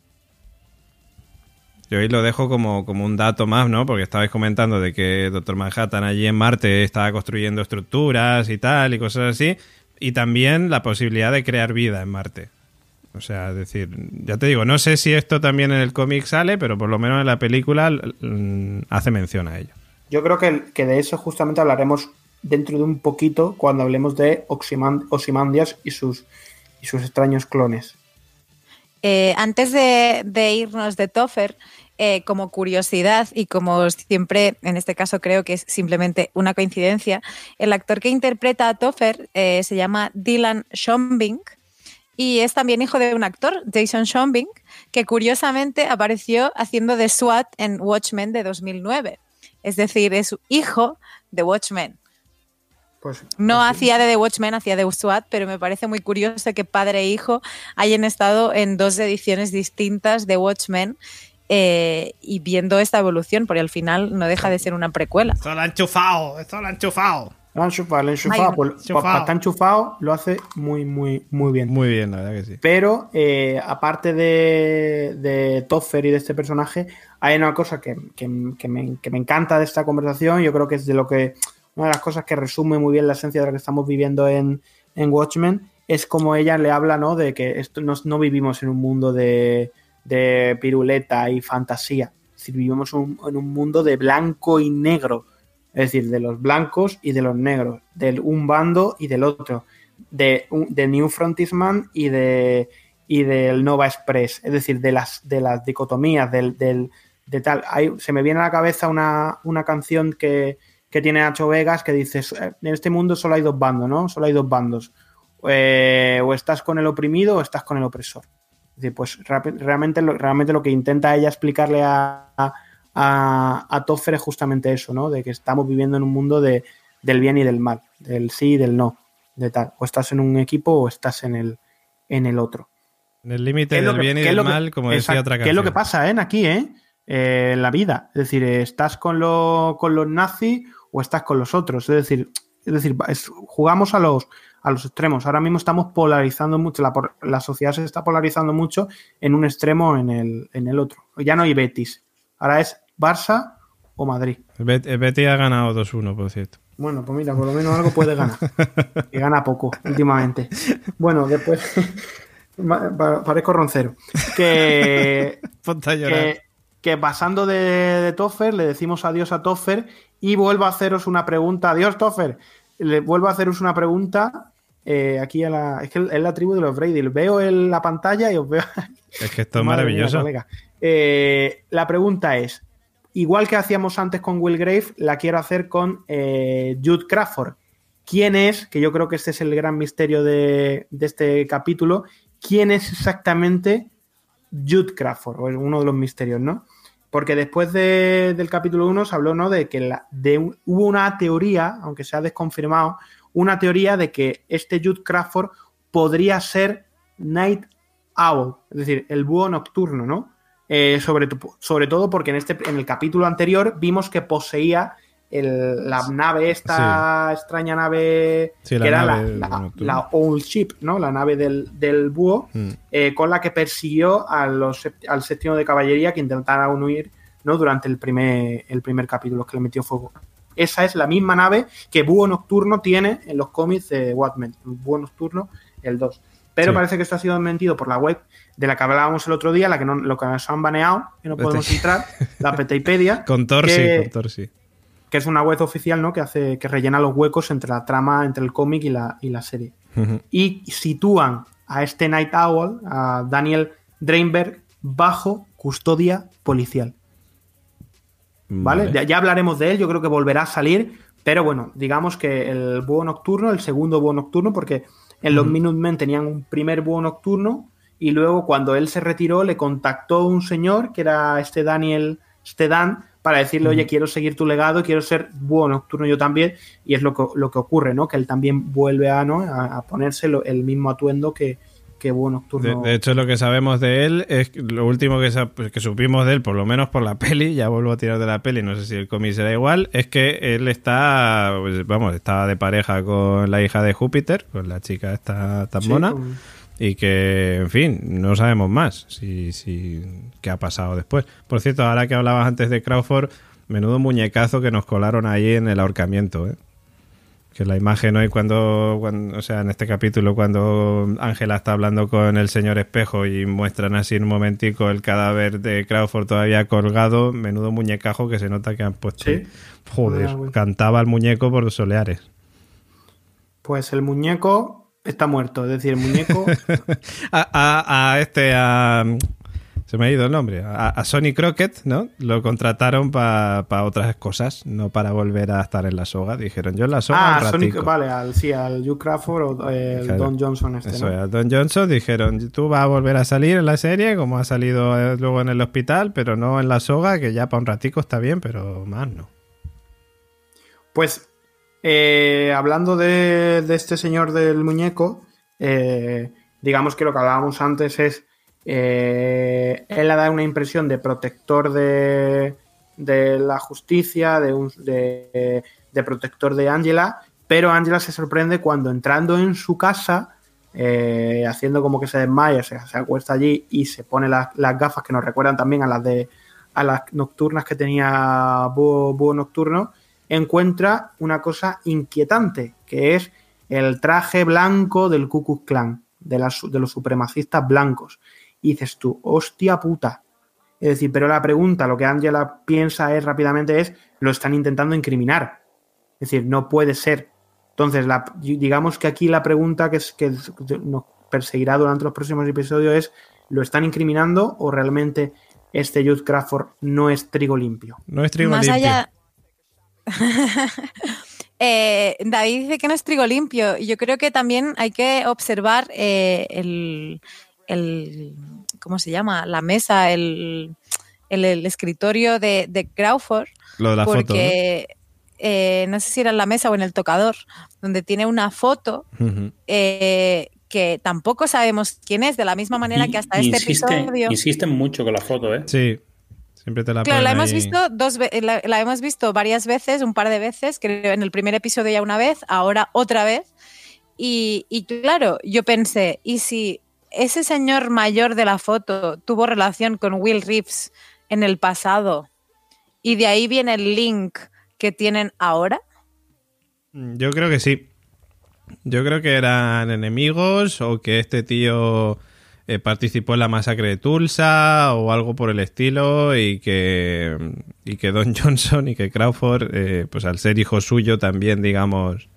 Yo ahí lo dejo como, como un dato más, ¿no? Porque estabais comentando de que Doctor Manhattan allí en Marte estaba construyendo estructuras y tal y cosas así. Y también la posibilidad de crear vida en Marte. O sea, es decir, ya te digo, no sé si esto también en el cómic sale, pero por lo menos en la película mm, hace mención a ello. Yo creo que, que, de eso justamente hablaremos dentro de un poquito cuando hablemos de Ozymandias y sus, y sus extraños clones. Eh, antes de, irnos de Toffer, eh, como curiosidad y como siempre, en este caso creo que es simplemente una coincidencia, el actor que interpreta a Toffer eh, se llama Dylan Schombing y es también hijo de un actor, Jason Schombing, que curiosamente apareció haciendo de SWAT en Watchmen de 2009. Es decir, es hijo de Watchmen. Pues, no pues hacía de The Watchmen, hacía de SWAT, pero me parece muy curioso que padre e hijo hayan estado en dos ediciones distintas de Watchmen eh, y viendo esta evolución, porque al final no deja de ser una precuela. Esto lo ha enchufado, esto lo ha enchufado. Lo enchufado, enchufado. Pues, está enchufado, lo hace muy, muy, muy bien. Muy bien, la verdad que sí. Pero, eh, aparte de, de Toffer y de este personaje, hay una cosa que, me, encanta de esta conversación. Yo creo que es de lo que. Una de las cosas que resume muy bien la esencia de lo que estamos viviendo en, Watchmen es como ella le habla, ¿no? De que esto, no, vivimos en un mundo de, de piruleta y fantasía. Es decir, vivimos en un mundo de blanco y negro es decir, de los blancos y de los negros, del un bando y del otro, de, de New Frontisman y de y del Nova Express, es decir, de las, de las dicotomías, del, del de tal. se me viene a la cabeza una, canción que, tiene Nacho Vegas que dice, en este mundo solo hay dos bandos, ¿no? Solo hay dos bandos. Eh, o estás con el oprimido o estás con el opresor. Es decir, pues realmente, realmente lo que intenta ella explicarle a, a Toffer es justamente eso, ¿no? De que estamos viviendo en un mundo de, del bien y del mal, del sí y del no, de tal. O estás en un equipo o estás en el, en el otro. En el límite del bien y del mal, como decía otra canción. ¿Qué es lo que pasa, ¿eh? Aquí, ¿eh? ¿eh? en la vida. Es decir, ¿estás con, con los nazis o estás con los otros? Es decir, es decir jugamos a los, a los extremos. Ahora mismo estamos polarizando mucho, la, la sociedad se está polarizando mucho en un extremo o en el, en el otro. Ya no hay Betis, ahora es Barça o Madrid. El Betis ha ganado 2-1, por cierto. Bueno, pues mira, por lo menos algo puede ganar. (laughs) y gana poco últimamente. Bueno, después. (laughs) Parezco roncero. Que. (laughs) que, que, pasando de, de, Toffer, le decimos adiós a Toffer y vuelvo a haceros una pregunta. Adiós, Toffer. Le vuelvo a haceros una pregunta. Eh, aquí a la. Es que es la tribu de los Brady. Veo en la pantalla y os veo. (laughs) Es que esto es maravilloso. Eh, la pregunta es: igual que hacíamos antes con Will Grave, la quiero hacer con eh, Jude Crawford. ¿Quién es? Que yo creo que este es el gran misterio de, este capítulo. ¿Quién es exactamente Jude Crawford, o uno de los misterios, ¿no? Porque después del capítulo 1 se habló, ¿no? De que la, de, hubo una teoría, aunque se ha desconfirmado, una teoría de que este Jude Crawford podría ser Night Owl, es decir, el búho nocturno, ¿no? Eh, sobre, sobre, todo porque en, este, en el capítulo anterior vimos que poseía la nave, esta extraña nave, que era la, Old Ship, ¿no? La nave del, búho, mm. eh, con la que persiguió a los, al séptimo de caballería que intentaron huir, ¿no? Durante el primer, el primer capítulo que le metió fuego. Esa es la misma nave que Búho Nocturno tiene en los cómics de Watchmen. Búho Nocturno, el 2. Pero parece que esto ha sido desmentido por la web de la que hablábamos el otro día, la que no, lo que nos han baneado, que no podemos entrar, la Petaipedia. (laughs) con Torsi, con Torsi que es una web oficial, ¿no? Que hace, que rellena los huecos entre la trama, entre el cómic y la, y la serie. Y sitúan a este Night Owl, a Daniel Dreinberg, bajo custodia policial. ¿Vale? Ya, hablaremos de él, yo creo que volverá a salir, pero bueno, digamos que el búho nocturno, el segundo búho nocturno, porque en los Minutemen tenían un primer búho nocturno y luego cuando él se retiró le contactó un señor que era este Daniel Stedan para decirle, oye, quiero seguir tu legado, quiero ser búho nocturno yo también, y es lo que, lo que ocurre, ¿no? Que él también vuelve a, ¿no? a, ponerse el mismo atuendo que, que búho nocturno. De, hecho, lo que sabemos de él es lo último que, pues, que supimos de él, por lo menos por la (laughs) peli, ya vuelvo a tirar de la peli, no sé si el cómic será igual, es que él está, pues, vamos, estaba de pareja con la hija de Júpiter, con la chica esta tan mona y que, en fin, no sabemos más si, si qué ha pasado después. Por cierto, ahora que hablabas antes de Crawford, menudo muñecazo que nos colaron ahí en el ahorcamiento, ¿eh? Que la imagen hoy cuando, cuando, o sea, en este capítulo cuando Ángela está hablando con el señor espejo y muestran así en un momentico el cadáver de Crawford todavía colgado, menudo muñecajo que se nota que han puesto. ¿Sí? Joder, ah, cantaba el muñeco por los soleares. Pues el muñeco está muerto, es decir, el muñeco. (laughs) a, este, a, se me ha ido el nombre, a, Sony Crockett, ¿no? Lo contrataron para otras cosas, no para volver a estar en la soga. Dijeron, yo en la soga. Ah, Sony, vale, al, sí, al Hugh Crawford o el Don Johnson. Este, Eso, ¿no? Don Johnson dijeron, tú vas a volver a salir en la serie, como ha salido eh, luego en el hospital, pero no en la soga, que ya para un ratico está bien, pero más no. Pues eh, hablando de, este señor del muñeco, eh, digamos que lo que hablábamos antes es, eh, él ha dado una impresión de protector de, la justicia, de, un, de, protector de Angela, pero Angela se sorprende cuando entrando en su casa, haciendo como que se desmaya, se, acuesta allí y se pone las, gafas que nos recuerdan también a las de a las nocturnas que tenía Búho Nocturno, encuentra una cosa inquietante, que es el traje blanco del Ku Klux Klan, de los supremacistas blancos. Y dices tú, hostia puta. Es decir, pero la pregunta, lo que Angela piensa es rápidamente es, lo están intentando incriminar. Es decir, no puede ser. Entonces, la, digamos que aquí la pregunta que, es, que nos perseguirá durante los próximos episodios es, ¿lo están incriminando o realmente este Jude Crawford no es trigo limpio? No es trigo limpio. (laughs) Eh, David dice que no es trigo limpio. Yo creo que también hay que observar eh, el, ¿cómo se llama? La mesa, el, el, escritorio de, Crawford. Lo de la porque, foto. Eh, ¿no? sé si era en la mesa o en el tocador, donde tiene una foto que tampoco sabemos quién es, de la misma manera que hasta este episodio. Insisten mucho con la foto, ¿eh? Sí la Claro, la hemos, visto dos, la, hemos visto varias veces, un par de veces, creo en el primer episodio ya una vez, ahora otra vez. Y, claro, yo pensé, ¿y si ese señor mayor de la foto tuvo relación con Will Reeves en el pasado y de ahí viene el link que tienen ahora? Mm, yo creo que sí. Yo creo que eran enemigos o que este tío eh, participó en la masacre de Tulsa o algo por el estilo y que, y que Don (laughs) Johnson y que Crawford, eh, pues al ser hijo suyo también, digamos,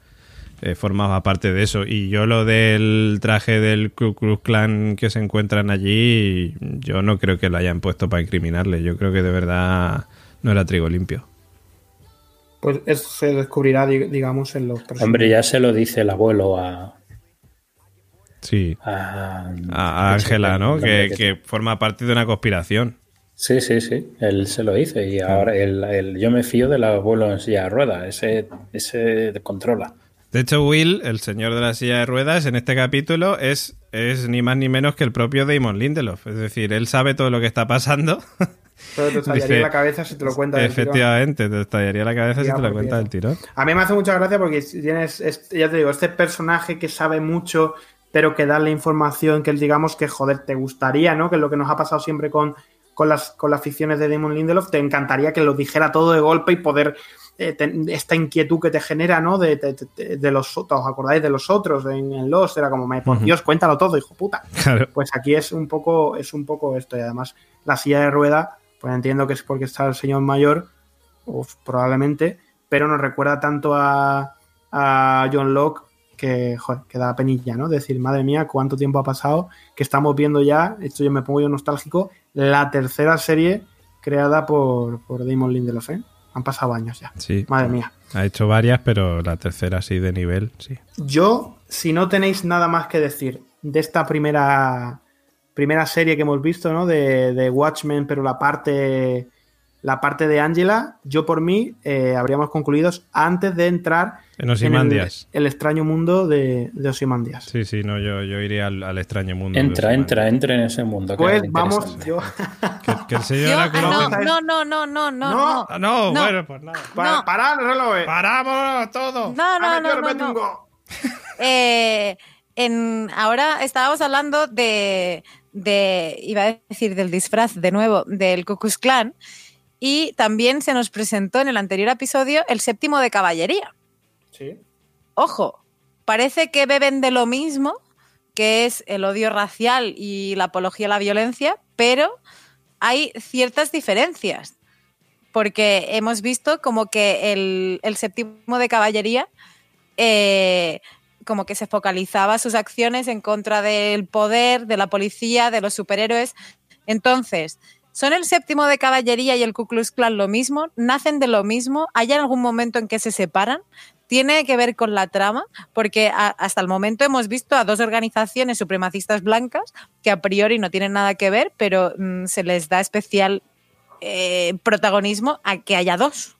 eh, formaba parte de eso. Y yo lo del traje del Ku Klux Klan que se encuentran allí, yo no creo que lo hayan puesto para incriminarle. Yo creo que de verdad no era trigo limpio. Pues eso se descubrirá, digamos, en los Hombre, ya se lo dice el abuelo a, Sí. a A Ángela, ¿no? que forma parte de una conspiración. Sí, sí, sí, él se lo dice y ahora el, el- yo me fío del abuelo en silla de ruedas, ese, ese controla. De hecho, Will, el señor de la silla de ruedas, en este capítulo es, es ni más ni menos que el propio Damon Lindelof. Es decir, él sabe todo lo que está pasando. (laughs) Pero te (laughs) estallaría Dice- la cabeza si te lo cuentas. del tirón. Efectivamente, te estallaría la cabeza si te lo por cuentas del tirón. A mí me hace mucha gracia porque tienes, es- ya te digo, este personaje que sabe mucho, pero que da la información que digamos que, joder, te gustaría, ¿no? Que es lo que nos ha pasado siempre con, con, las, con las ficciones de Damon Lindelof, te encantaría que lo dijera todo de golpe y poder, eh, esta inquietud que te genera, ¿no? De, de- de- los otros, ¿os acordáis de los otros en, en Lost? Era como, me, por. Dios, cuéntalo todo, hijo puta. Claro. Pues aquí es un poco, es un poco esto, y además la silla de rueda, pues entiendo que es porque está el señor mayor, probablemente, pero nos recuerda tanto a, a John Locke que, joder, que da penilla, ¿no? Decir, madre mía, cuánto tiempo ha pasado, que estamos viendo ya, esto yo me pongo yo nostálgico, la tercera serie creada por, por Damon Lindelof, ¿eh? Han pasado años ya. Sí. Madre mía. Ha hecho varias, pero la tercera así de nivel, sí. Yo, si no tenéis nada más que decir de esta primera, primera serie que hemos visto, ¿no? De, de Watchmen, pero la parte, la parte de Angela, yo por mí eh, habríamos concluido antes de entrar En Ozymandias. el, el extraño mundo de, de Ozymandias. Sí, sí, no, yo, yo iría al, al extraño mundo. Entra, entra, entra en ese mundo. Pues es vamos, yo, (laughs) Que, que el señor ah, Oráculo- no, no, no, no, no, no, No. no. Ah, no, No. bueno, pues nada. No. parad, reloj, eh. ¡Paramos todo! No, no, no, el no, no. (laughs) Eh, en, ahora estábamos hablando de, de, iba a decir del disfraz de nuevo, del Ku Klux Klan, y también se nos presentó en el anterior episodio el séptimo de caballería. Ojo, parece que beben de lo mismo, que es el odio racial y la apología a la violencia, pero hay ciertas diferencias. Porque hemos visto como que el, el séptimo de caballería eh, como que se focalizaba sus acciones en contra del poder, de la policía, de los superhéroes. Entonces, ¿son el séptimo de caballería y el Ku Klux Klan lo mismo? ¿Nacen de lo mismo? ¿Hay algún momento en que se separan? ¿Tiene que ver con la trama? Porque hasta el momento hemos visto a dos organizaciones supremacistas blancas que a priori no tienen nada que ver, pero mm, se les da especial eh, protagonismo a que haya dos.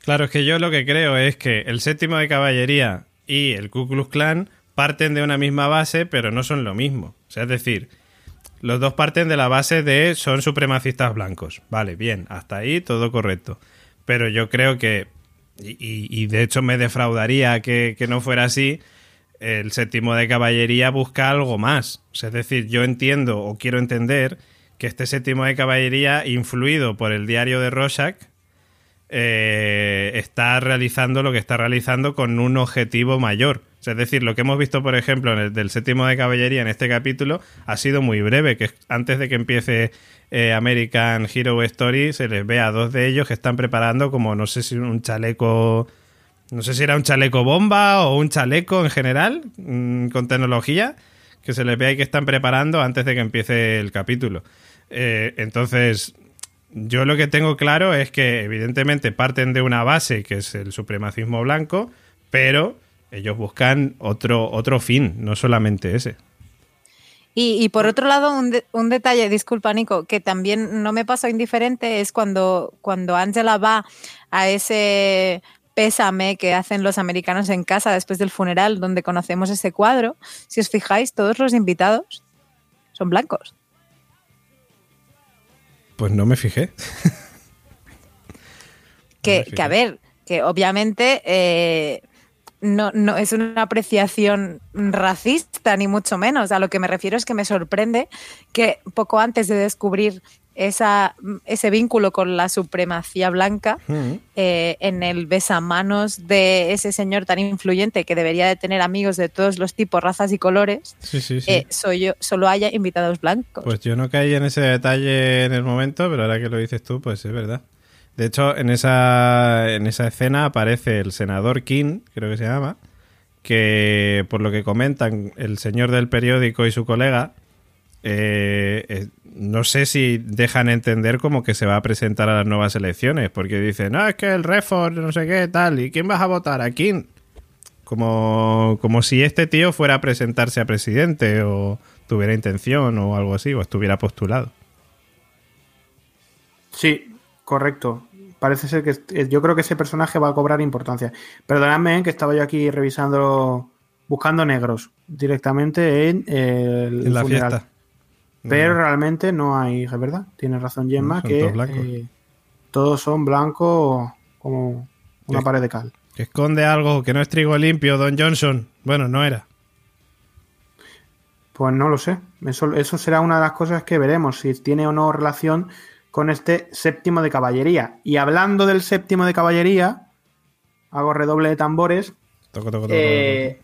Claro, es que yo lo que creo es que el séptimo de caballería y el Ku Klux Klan parten de una misma base, pero no son lo mismo. O sea, es decir, los dos parten de la base de son supremacistas blancos. Vale, bien, hasta ahí todo correcto. Pero yo creo que, y, de hecho me defraudaría que, no fuera así, el séptimo de caballería busca algo más. Es decir, yo entiendo o quiero entender que este séptimo de caballería, influido por el diario de Rorschach, eh, está realizando lo que está realizando con un objetivo mayor. Es decir, lo que hemos visto, por ejemplo, en el del séptimo de caballería en este capítulo ha sido muy breve, que es antes de que empiece eh, American Hero Story se les ve a dos de ellos que están preparando como no sé si un chaleco, no sé si era un chaleco bomba o un chaleco en general mm, con tecnología, que se les ve ahí que están preparando antes de que empiece el capítulo. Eh, entonces, yo lo que tengo claro es que evidentemente parten de una base que es el supremacismo blanco, pero ellos buscan otro, otro fin, no solamente ese. Y, y por otro lado, un, de- un detalle, disculpa Nico, que también no me pasó indiferente es cuando, cuando Angela va a ese pésame que hacen los americanos en casa después del funeral, donde conocemos ese cuadro. Si os fijáis, todos los invitados son blancos. Pues no me fijé. Que, fijé. que, a ver, que obviamente eh, no, no es una apreciación racista, ni mucho menos. A lo que me refiero es que me sorprende que poco antes de descubrir esa, ese vínculo con la supremacía blanca, eh, en el besamanos de ese señor tan influyente que debería de tener amigos de todos los tipos, razas y colores, Sí, sí, sí. eh, soy yo, solo haya invitados blancos. Pues yo no caí en ese detalle en el momento, pero ahora que lo dices tú, pues es verdad. De hecho, en esa, en esa escena aparece el senador King, creo que se llama, que por lo que comentan el señor del periódico y su colega, eh, no sé si dejan entender como que se va a presentar a las nuevas elecciones, porque dicen, no, es que el Reform, no sé qué, tal, ¿y quién vas a votar? ¿A King? Como, como si este tío fuera a presentarse a presidente o tuviera intención o algo así, o estuviera postulado. Sí, correcto. Parece ser que eh, yo creo que ese personaje va a cobrar importancia. Perdonadme eh, que estaba yo aquí revisando, buscando negros directamente en el En la funeral. fiesta. Pero No, realmente no hay, es verdad. Tienes razón, Gemma, No, que todos eh, son blancos como una pared de cal. que esconde algo que no es trigo limpio, Don Johnson. Bueno, no era. Pues no lo sé. Eso, eso será una de las cosas que veremos, si tiene o no relación con este séptimo de caballería. Y hablando del séptimo de caballería, hago redoble de tambores. Toco, toco, toco, eh,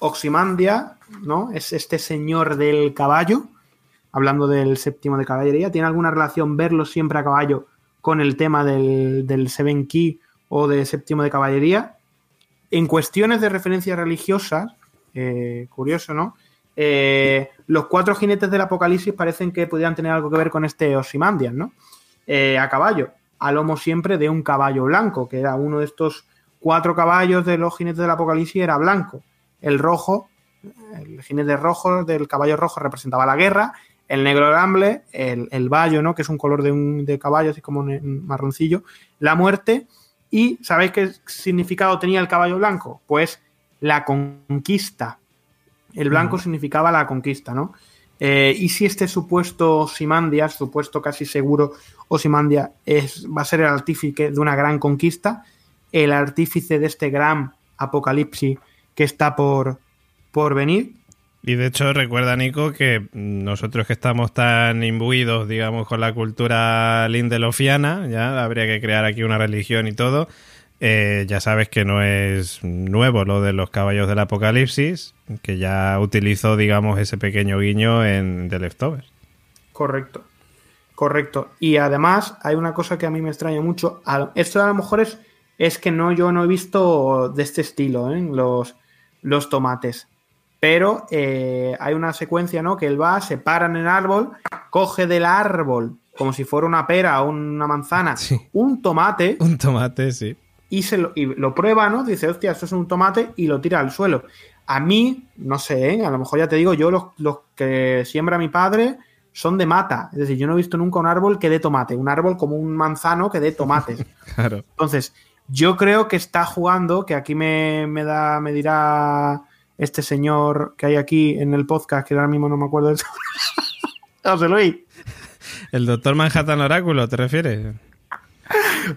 Oximandia, ¿no? Es este señor del caballo. Hablando del séptimo de caballería, ¿tiene alguna relación verlo siempre a caballo con el tema del, del Seven Key o de séptimo de caballería? En cuestiones de referencias religiosas, eh, curioso, ¿no? Eh, los cuatro jinetes del Apocalipsis parecen que pudieran tener algo que ver con este Ozymandias, ¿no? Eh, a caballo, a lomo siempre de un caballo blanco, que era uno de estos cuatro caballos de los jinetes del Apocalipsis, era blanco. El rojo, el jinete rojo del caballo rojo representaba la guerra, el negro el hambre, el, el vallo, ¿no? Que es un color de un de caballo, así como un marroncillo, la muerte. ¿Y sabéis qué significado tenía el caballo blanco? Pues la conquista. El blanco significaba la conquista, ¿no? Eh, y si este supuesto Osimandias, supuesto casi seguro Osimandias, es, va a ser el artífice de una gran conquista, el artífice de este gran apocalipsis que está por, por venir. Y de hecho, recuerda, Nico, que nosotros que estamos tan imbuidos, digamos, con la cultura lindelofiana, ya habría que crear aquí una religión y todo. Eh, ya sabes que no es nuevo lo de los caballos del apocalipsis, que ya utilizó, digamos, ese pequeño guiño en The Leftovers. Correcto. Correcto. Y además hay una cosa que a mí me extraña mucho. Esto a lo mejor es, es que no, yo no he visto de este estilo, ¿eh? los, los tomates. Pero eh, hay una secuencia, ¿no? Que él va, se para en el árbol, coge del árbol, como si fuera una pera o una manzana, Sí. un tomate Un tomate, sí. Y, se lo, y lo prueba, ¿no? Dice, hostia, esto es un tomate y lo tira al suelo. A mí, no sé, ¿eh? a lo mejor ya te digo, yo los, los que siembra mi padre son de mata. Es decir, yo no he visto nunca un árbol que dé tomate, un árbol como un manzano que dé tomates. (laughs) Claro. Entonces, yo creo que está jugando, que aquí me, me da, me dirá este señor que hay aquí en el podcast, que ahora mismo no me acuerdo del (laughs) José Luis. ¿El doctor Manhattan Oráculo, te refieres?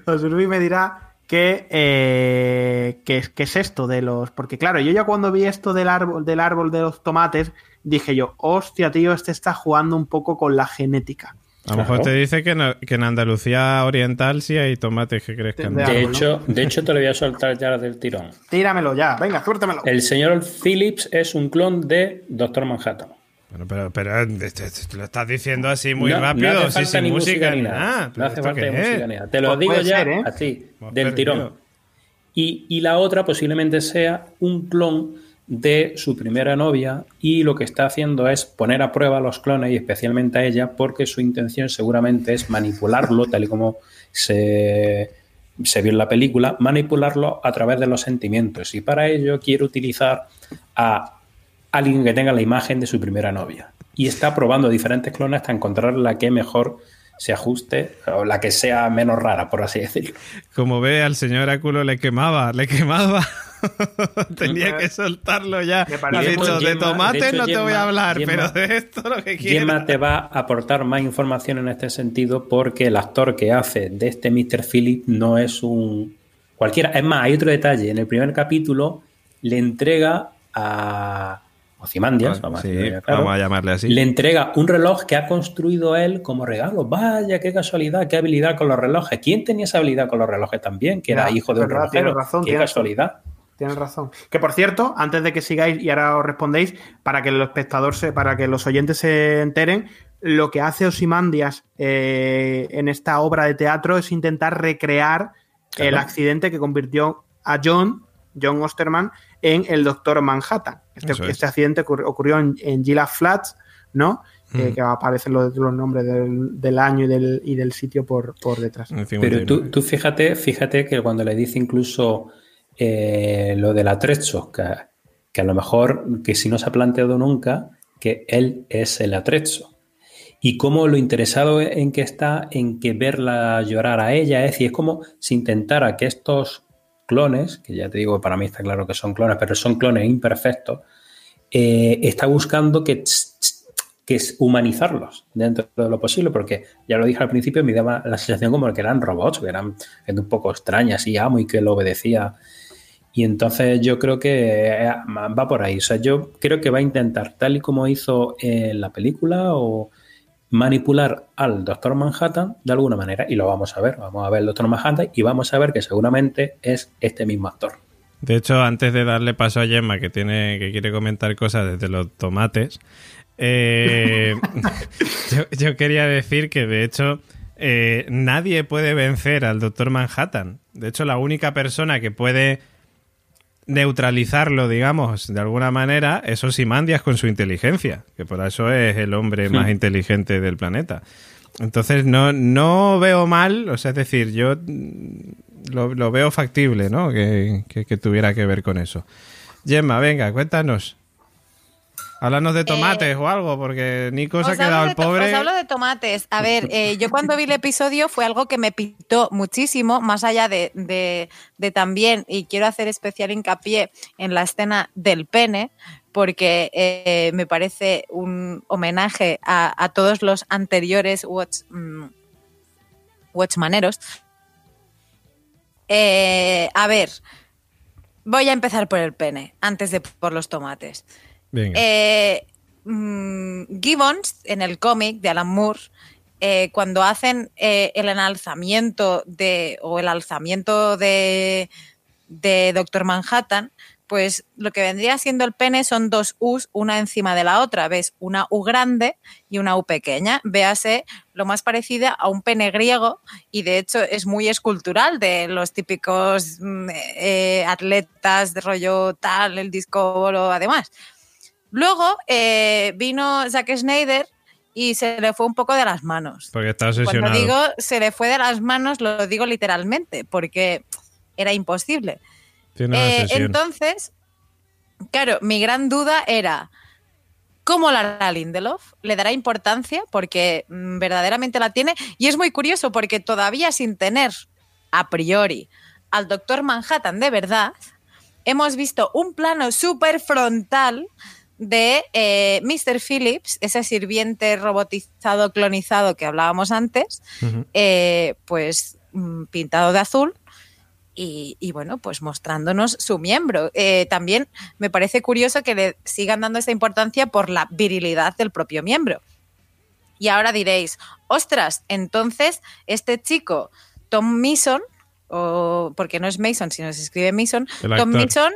José Luis me dirá que, eh, que, que es esto de los. Porque, claro, yo ya cuando vi esto del árbol, del árbol de los tomates, dije yo, hostia, tío, este está jugando un poco con la genética. A lo mejor Claro. te dice que, no- que en Andalucía Oriental sí hay tomates que crezcan. De De hecho, de hecho, te lo voy a soltar ya del tirón. Tíramelo ya, venga, suéltamelo. El señor Phillips es un clon de Doctor Manhattan. Bueno, pero, pero eh, te- te- te lo estás diciendo así muy No- rápido, no hace sí, sin ni música ni nada. No ¿Pero hace falta ni música ni nada. Te lo Pues digo ya ser, ¿eh? así, Hemos del perdido. tirón. Y, y la otra posiblemente sea un clon de su primera novia y lo que está haciendo es poner a prueba a los clones y especialmente a ella porque su intención seguramente es manipularlo tal y como se, se vio en la película, manipularlo a través de los sentimientos y para ello quiere utilizar a alguien que tenga la imagen de su primera novia y está probando diferentes clones hasta encontrar la que mejor se ajuste o la que sea menos rara, por así decirlo. Como ve, al señor Oráculo le quemaba, le quemaba. (laughs) Tenía que soltarlo ya. Me Ha dicho, de Gemma- hecho, no te voy a Gemma- hablar, Gemma- pero de esto lo que Gemma quiero. te va a aportar más información en este sentido porque el actor que hace de este Mr. Philip no es un cualquiera. Es más, hay otro detalle. En el primer capítulo le entrega a Ozymandias, vamos, a Sí, decirlo claro, vamos a llamarle así. le entrega un reloj que ha construido él como regalo. Vaya, qué casualidad, qué habilidad con los relojes. ¿Quién tenía esa habilidad con los relojes también? Que era hijo de un verdad, relojero. razón, qué casualidad. Tienes razón. Que por cierto, antes de que sigáis y ahora os respondéis, para que el espectador se, para que los oyentes se enteren, lo que hace Osimandias eh, en esta obra de teatro es intentar recrear Claro. el accidente que convirtió a John, John Osterman, en el Doctor Manhattan. Este, es. este accidente ocurrió, ocurrió en, en Gila Flats, ¿no? Eh, que aparecen los, los nombres del, del año y del, y del sitio por, por detrás. Pero tú, tú fíjate, fíjate que cuando le dice incluso eh, lo del atrezzo, que, que, a lo mejor, que si no se ha planteado nunca, que él es el atrezzo. Y cómo lo interesado en que está en que verla llorar a ella, es decir, es como si intentara que estos clones, que ya te digo, para mí está claro que son clones, pero son clones imperfectos, eh, está buscando que, que humanizarlos dentro de lo posible, porque ya lo dije al principio, me daba la sensación como que eran robots, que eran un poco extrañas y amo y que lo obedecía. Y entonces yo creo que eh, va por ahí. O sea, yo creo que va a intentar, tal y como hizo en la película, o manipular al Doctor Manhattan de alguna manera. Y lo vamos a ver. Vamos a ver el Doctor Manhattan y vamos a ver que seguramente es este mismo actor. De hecho, antes de darle paso a Gemma, que tiene, que quiere comentar cosas desde los tomates, eh, (laughs) yo, quería decir que de hecho eh, nadie puede vencer al Doctor Manhattan. De hecho, la única persona que puede neutralizarlo, digamos, de alguna manera, es Osimandias con su inteligencia, que por eso es el hombre más inteligente del planeta. Entonces no, no veo mal, o sea, es decir, yo lo, veo factible, ¿no? Que, tuviera que ver con eso. Gemma, venga, cuéntanos. Háblanos de tomates eh, o algo, porque Nico se ha quedado el pobre. Os hablo de tomates. A ver, eh, yo cuando vi el episodio fue algo que me pitó muchísimo, más allá de, de, también, y quiero hacer especial hincapié en la escena del pene, porque eh, me parece un homenaje a, todos los anteriores watch, mm, Watchmaneros. a ver, voy a empezar por el pene, antes de por los tomates. Eh, mm, Gibbons, en el cómic de Alan Moore, eh, cuando hacen eh, el enalzamiento de, o el alzamiento de, Doctor Manhattan, pues lo que vendría siendo el pene son dos U's una encima de la otra. Ves una U grande y una U pequeña. Véase lo más parecido a un pene griego y de hecho es muy escultural de los típicos mm, atletas de rollo tal, el disco además. Luego eh, vino Zack Snyder y se le fue un poco de las manos. Porque está obsesionado. Cuando digo se le fue de las manos, lo digo literalmente, porque era imposible. Eh, entonces, claro, mi gran duda era, ¿cómo la hará Lindelof? ¿Le dará importancia? Porque mm, verdaderamente la tiene. Y es muy curioso porque todavía sin tener a priori al Doctor Manhattan de verdad, hemos visto un plano súper frontal de eh, Mr. Phillips, ese sirviente robotizado, clonizado que hablábamos antes, eh, pues mm, pintado de azul. Y, bueno, pues mostrándonos su miembro. Eh, también me parece curioso que le sigan dando esa importancia por la virilidad del propio miembro. Y ahora diréis, ostras, entonces este chico, Tom Mason, o porque no es Mason, sino se escribe Mason, Tom Mason,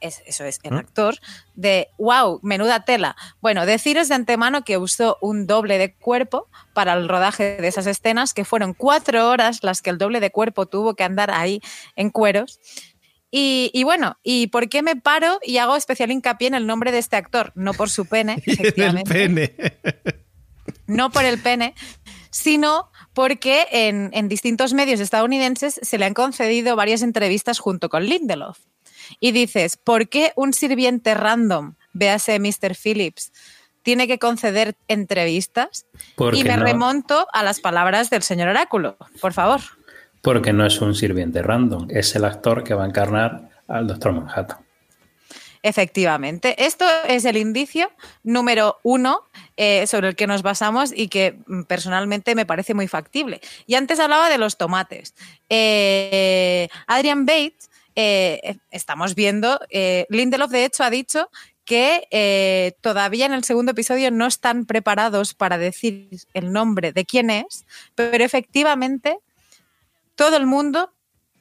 es, eso es, el actor, de wow, menuda tela. Bueno, deciros de antemano que usó un doble de cuerpo para el rodaje de esas escenas, que fueron cuatro horas las que el doble de cuerpo tuvo que andar ahí en cueros. Y, bueno, ¿y por qué me paro y hago especial hincapié en el nombre de este actor? No por su pene, (laughs) efectivamente. pene. no por el pene, sino porque en, distintos medios estadounidenses se le han concedido varias entrevistas junto con Lindelof. Y dices, ¿por qué un sirviente random, véase Mr. Phillips, tiene que conceder entrevistas? y me remonto a las palabras del señor Oráculo, por favor. Porque no es un sirviente random, es el actor que va a encarnar al Doctor Manhattan. Efectivamente, esto es el indicio número uno eh, sobre el que nos basamos y que mm, personalmente me parece muy factible. Y antes hablaba de los tomates. Eh, Adrian Bates, eh, estamos viendo, Lindelof de hecho ha dicho que todavía en el segundo episodio no están preparados para decir el nombre de quién es, pero efectivamente todo el mundo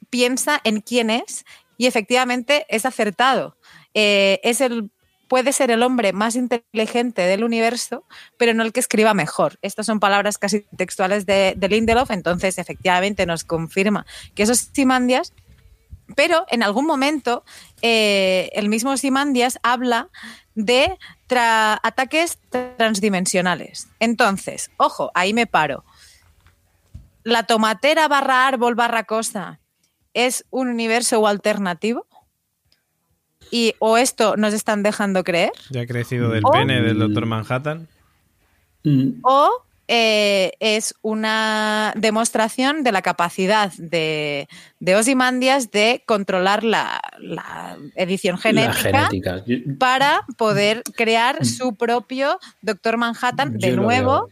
piensa en quién es y efectivamente es acertado. es el puede ser el hombre más inteligente del universo, pero no el que escriba mejor. Estas son palabras casi textuales de, Lindelof, entonces efectivamente nos confirma que eso es Simandias, pero en algún momento eh, el mismo Simandias habla de ataques transdimensionales. Entonces, ojo, ahí me paro. La tomatera barra árbol barra cosa es un universo alternativo y o esto nos están dejando creer. Ya ha crecido del O- pene del Doctor Manhattan. Mm, O eh, es una demostración de la capacidad de, de Ozymandias de controlar la, la edición La genética, para poder crear su propio Doctor Manhattan de yo nuevo.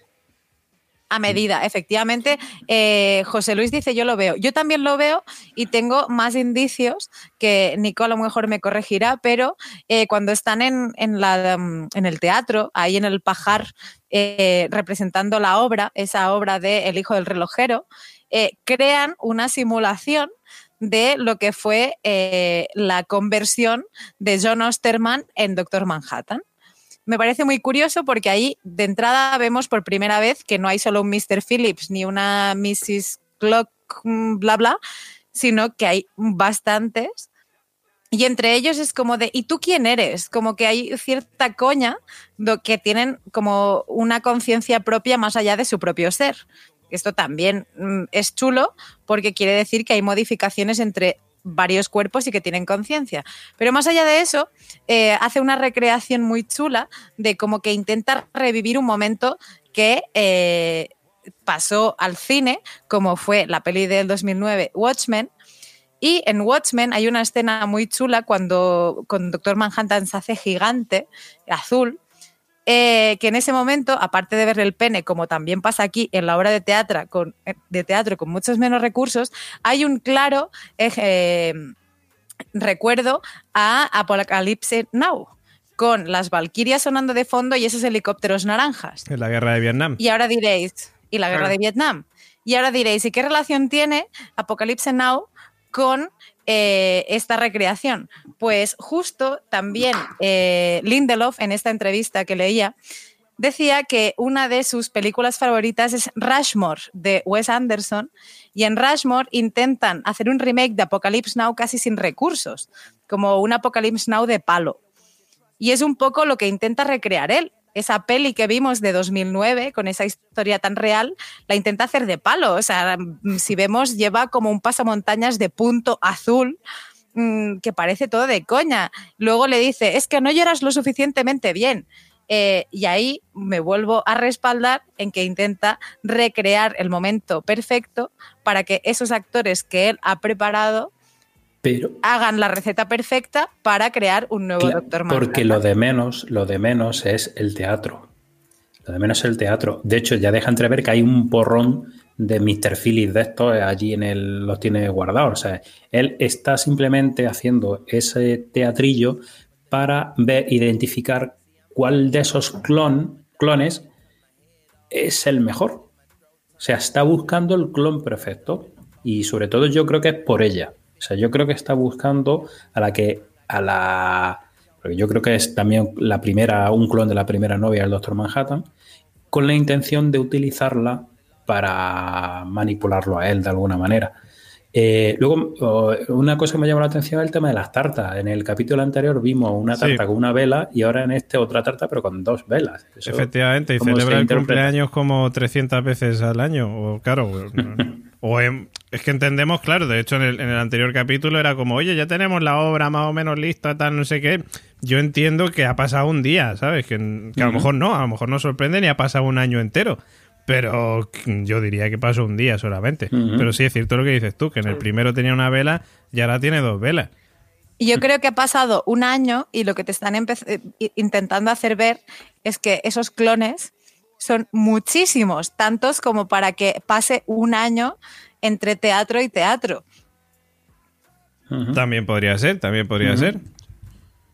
A medida, efectivamente. eh, José Luis dice, yo lo veo. Yo también lo veo y tengo más indicios que Nico a lo mejor me corregirá, pero eh, cuando están en, en la, mm, en el teatro, ahí en el pajar, eh, representando la obra, esa obra de El hijo del relojero, eh, crean una simulación de lo que fue eh, la conversión de John Osterman en Doctor Manhattan. Me parece muy curioso porque ahí de entrada vemos por primera vez que no hay solo un Mr. Phillips ni una Mrs. Clock, mm, bla, bla, sino que hay bastantes. Y entre ellos es como de, ¿y tú quién eres? Como que hay cierta coña que tienen como una conciencia propia más allá de su propio ser. Esto también mm, es chulo porque quiere decir que hay modificaciones entre varios cuerpos y que tienen conciencia. Pero más allá de eso, eh, hace una recreación muy chula de como que intenta revivir un momento que eh, pasó al cine, como fue la peli del 2009 Watchmen. Y en Watchmen hay una escena muy chula cuando con Doctor Manhattan se hace gigante, azul, eh, que en ese momento, aparte de ver el pene, como también pasa aquí en la obra de teatro con, eh, de teatro con muchos menos recursos, hay un claro eh, recuerdo a Apocalypse Now, con las Valquirias sonando de fondo y esos helicópteros naranjas. En la guerra de Vietnam. Y ahora diréis, y la guerra de Vietnam. Y ahora diréis, ¿y qué relación tiene Apocalypse Now con eh, esta recreación? Pues justo también eh, Lindelof, en esta entrevista que leía, decía que una de sus películas favoritas es Rushmore de Wes Anderson y en Rushmore intentan hacer un remake de Apocalypse Now casi sin recursos, como un Apocalypse Now de palo. Y es un poco lo que intenta recrear él. Esa peli que vimos de 2009, con esa historia tan real, la intenta hacer de palo. O sea, mm, si vemos, lleva como un pasamontañas de punto azul mm, que parece todo de coña. Luego le dice, es que no lloras lo suficientemente bien. Eh, y ahí me vuelvo a respaldar en que intenta recrear el momento perfecto para que esos actores que él ha preparado Pero hagan la receta perfecta para crear un nuevo Cla- Doctor Manhattan. Porque lo de menos, lo de menos es el teatro. Lo de menos es el teatro. De hecho, ya deja entrever que hay un porrón de Mr. Phillips de estos allí en el, los tiene guardados. O sea, él está simplemente haciendo ese teatrillo para ver, identificar cuál de esos clon, clones es el mejor. O sea, está buscando el clon perfecto. Y sobre todo yo creo que es por ella. O sea, yo creo que está buscando a la que, a la... Porque yo creo que es también la primera, un clon de la primera novia del Doctor Manhattan, con la intención de utilizarla para manipularlo a él de alguna manera. Eh, luego, una cosa que me llamó la atención es el tema de las tartas. En el capítulo anterior vimos una Sí. tarta con una vela y ahora en este otra tarta, pero con dos velas. Eso- Efectivamente, y ¿cómo celebra el interpreta? cumpleaños como 300 veces al año. O claro, (laughs) o en- es que entendemos, claro, de hecho en el, en el anterior capítulo era como, oye, ya tenemos la obra más o menos lista, tal, no sé qué. Yo entiendo que ha pasado un día, ¿sabes? Que, que a lo mejor no, a lo mejor no sorprende ni ha pasado un año entero. Pero yo diría que pasó un día solamente. Pero sí es cierto lo que dices tú, que en el primero tenía una vela y ahora tiene dos velas. Y yo creo que ha pasado un año y lo que te están eh, intentando hacer ver es que esos clones son muchísimos, tantos como para que pase un año entre teatro y teatro. También podría ser, también podría ser.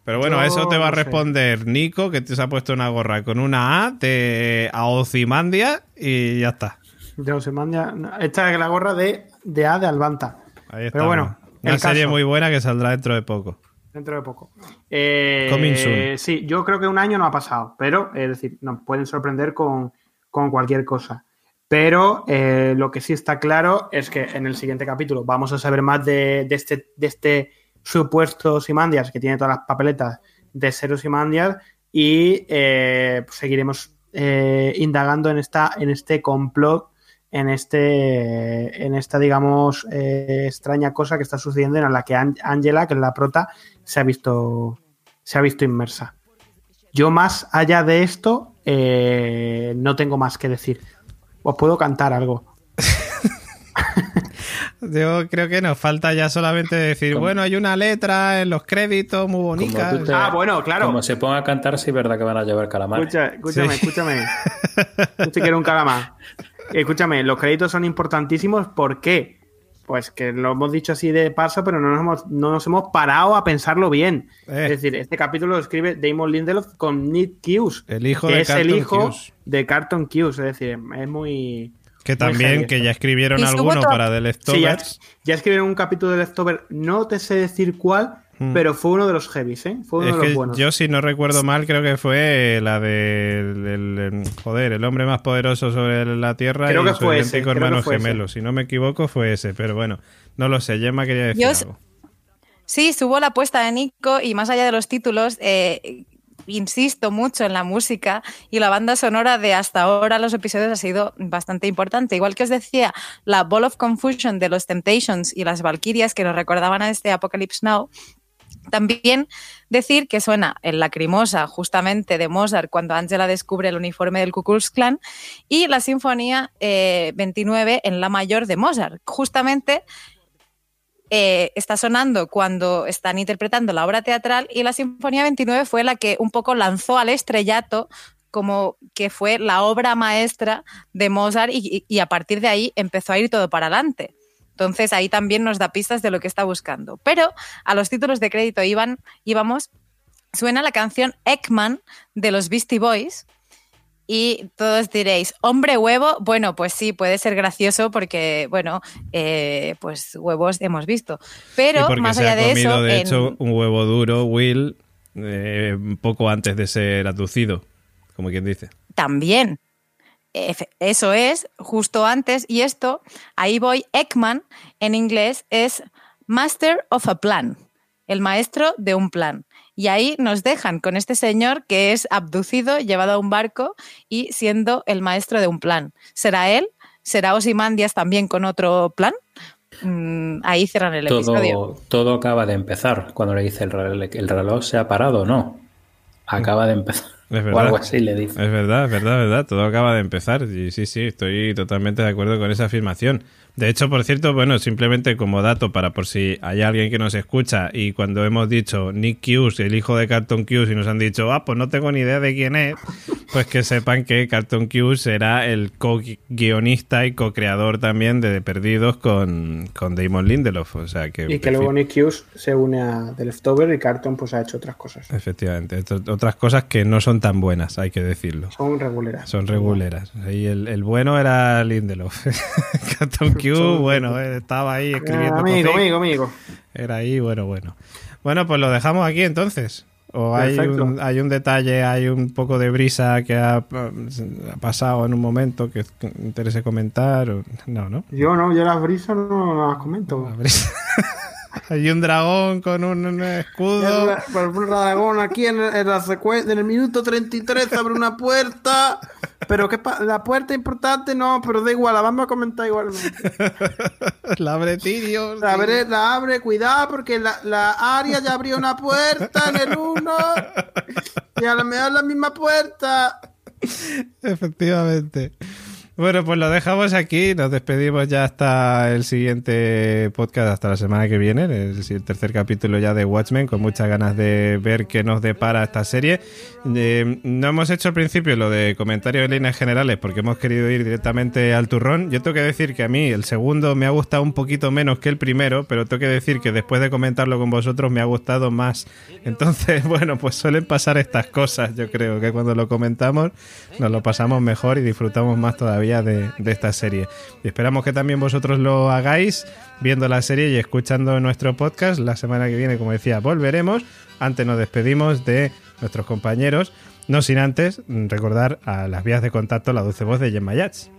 Pero bueno, a eso te va a sé. responder Nico, que te se ha puesto una gorra con una A de Aozimandia y ya está. De Ozymandias. Esta es la gorra de, de A de Albanta. Ahí está. Pero bueno, una serie caso. muy buena que saldrá dentro de poco. Dentro de poco. Eh, Coming soon. Sí, yo creo que un año no ha pasado, pero es decir, nos pueden sorprender con, con cualquier cosa. Pero eh, lo que sí está claro es que en el siguiente capítulo vamos a saber más de, de este, de este supuesto Simandias que tiene todas las papeletas de ser Simandias y eh, pues seguiremos eh, indagando en, esta, en este complot en este en esta digamos eh, extraña cosa que está sucediendo en la que Angela que es la prota se ha visto se ha visto inmersa. Yo más allá de esto eh, no tengo más que decir. Os puedo cantar algo (laughs) Yo creo que nos falta ya solamente decir, bueno, hay una letra en los créditos muy bonita. ah, bueno, claro. Como se ponga a cantar, sí es verdad que van a llevar calamar. escúchame, escúchame. (laughs) Yo quiero un calamar. Escúchame, los créditos son importantísimos. ¿Por qué? Pues que lo hemos dicho así de paso, pero no nos hemos, no nos hemos parado a pensarlo bien. Eh. Es decir, este capítulo lo escribe Damon Lindelof con Nick Hughes, el hijo que de es Carton el hijo Hughes. de Carton Hughes. Es decir, es muy. Que también, que ya escribieron alguno para The Leftovers. Sí, ya, ya, escribieron un capítulo de Leftovers, no te sé decir cuál, hmm. pero fue uno de los heavies, ¿eh? Fue uno es de los buenos. Yo, si no recuerdo mal, creo que fue la de. joder, el hombre más poderoso sobre la Tierra creo y que su fue ese, hermano fue gemelo. Ese. Si no me equivoco, fue ese, pero bueno, no lo sé. Gemma quería decir yo, algo. Sí, subo la apuesta de Nico y más allá de los títulos, eh, insisto mucho en la música y la banda sonora de hasta ahora los episodios ha sido bastante importante. Igual que os decía, la Ball of Confusion de los Temptations y las Valkyrias que nos recordaban a este Apocalypse Now. También decir que suena en Lacrimosa, justamente de Mozart, cuando Angela descubre el uniforme del Ku Klux Klan, y la Sinfonía eh, 29 en La Mayor de Mozart, justamente eh, está sonando cuando están interpretando la obra teatral y la Sinfonía 29 fue la que un poco lanzó al estrellato como que fue la obra maestra de Mozart y, y, a partir de ahí empezó a ir todo para adelante. Entonces ahí también nos da pistas de lo que está buscando. Pero a los títulos de crédito iban, íbamos, suena la canción Ekman de los Beastie Boys, y todos diréis, hombre huevo, bueno, pues sí, puede ser gracioso porque, bueno, eh, pues huevos hemos visto. Pero más allá de comido, eso... de en... hecho, un huevo duro, Will, eh, poco antes de ser aducido, como quien dice. También. Eso es, justo antes. Y esto, ahí voy, Ekman, en inglés, es Master of a Plan, el maestro de un plan. Y ahí nos dejan con este señor que es abducido, llevado a un barco y siendo el maestro de un plan. ¿Será él? ¿Será Osimandias también con otro plan? Mm, ahí cierran el todo, episodio. Todo acaba de empezar. Cuando le dice el reloj, el reloj se ha parado, no. Acaba de empezar. Es verdad. O algo así le dice. Es verdad, es verdad, es verdad. Todo acaba de empezar. Y sí, sí, estoy totalmente de acuerdo con esa afirmación. De hecho, por cierto, bueno, simplemente como dato para por si hay alguien que nos escucha y cuando hemos dicho Nick Hughes, el hijo de Carlton Hughes, y nos han dicho, ah, pues no tengo ni idea de quién es, pues que sepan que Carlton Hughes era el co-guionista y co-creador también de Perdidos con, con Damon Lindelof. O sea que, y que luego Nick Hughes se une a The Leftover y Carlton pues ha hecho otras cosas. Efectivamente, otras cosas que no son tan buenas, hay que decirlo. Son reguleras. Son reguleras. Y el, el bueno era Lindelof. (laughs) Carlton Hughes bueno, eh, estaba ahí escribiendo. Ah, amigo, amigo, amigo. Era ahí, bueno, bueno. Bueno, pues lo dejamos aquí entonces. O hay un, hay un, detalle, hay un poco de brisa que ha, ha pasado en un momento que interese comentar. O... No, ¿no? Yo no, yo las brisas no, no las comento. La brisa. (laughs) Hay un dragón con un escudo. Un dragón aquí en, en, la en el minuto 33 abre una puerta. Pero que la puerta importante no, pero da igual, la vamos a comentar igualmente. (laughs) la abre Tirio. La abre, la abre, cuidado, porque la, la área ya abrió una puerta en el 1. Y a lo mejor la misma puerta. Efectivamente. Bueno, pues lo dejamos aquí. Nos despedimos ya hasta el siguiente podcast, hasta la semana que viene, el, tercer capítulo ya de Watchmen, con muchas ganas de ver qué nos depara esta serie. Eh, no hemos hecho al principio lo de comentarios en líneas generales porque hemos querido ir directamente al turrón. Yo tengo que decir que a mí el segundo me ha gustado un poquito menos que el primero, pero tengo que decir que después de comentarlo con vosotros me ha gustado más. Entonces, (laughs) bueno, pues suelen pasar estas cosas. Yo creo que cuando lo comentamos nos lo pasamos mejor y disfrutamos más todavía de, esta serie. Y esperamos que también vosotros lo hagáis viendo la serie y escuchando nuestro podcast. La semana que viene, como decía, volveremos. Antes nos despedimos de nuestros compañeros, no sin antes recordar a las vías de contacto la dulce voz de Gemma Yats.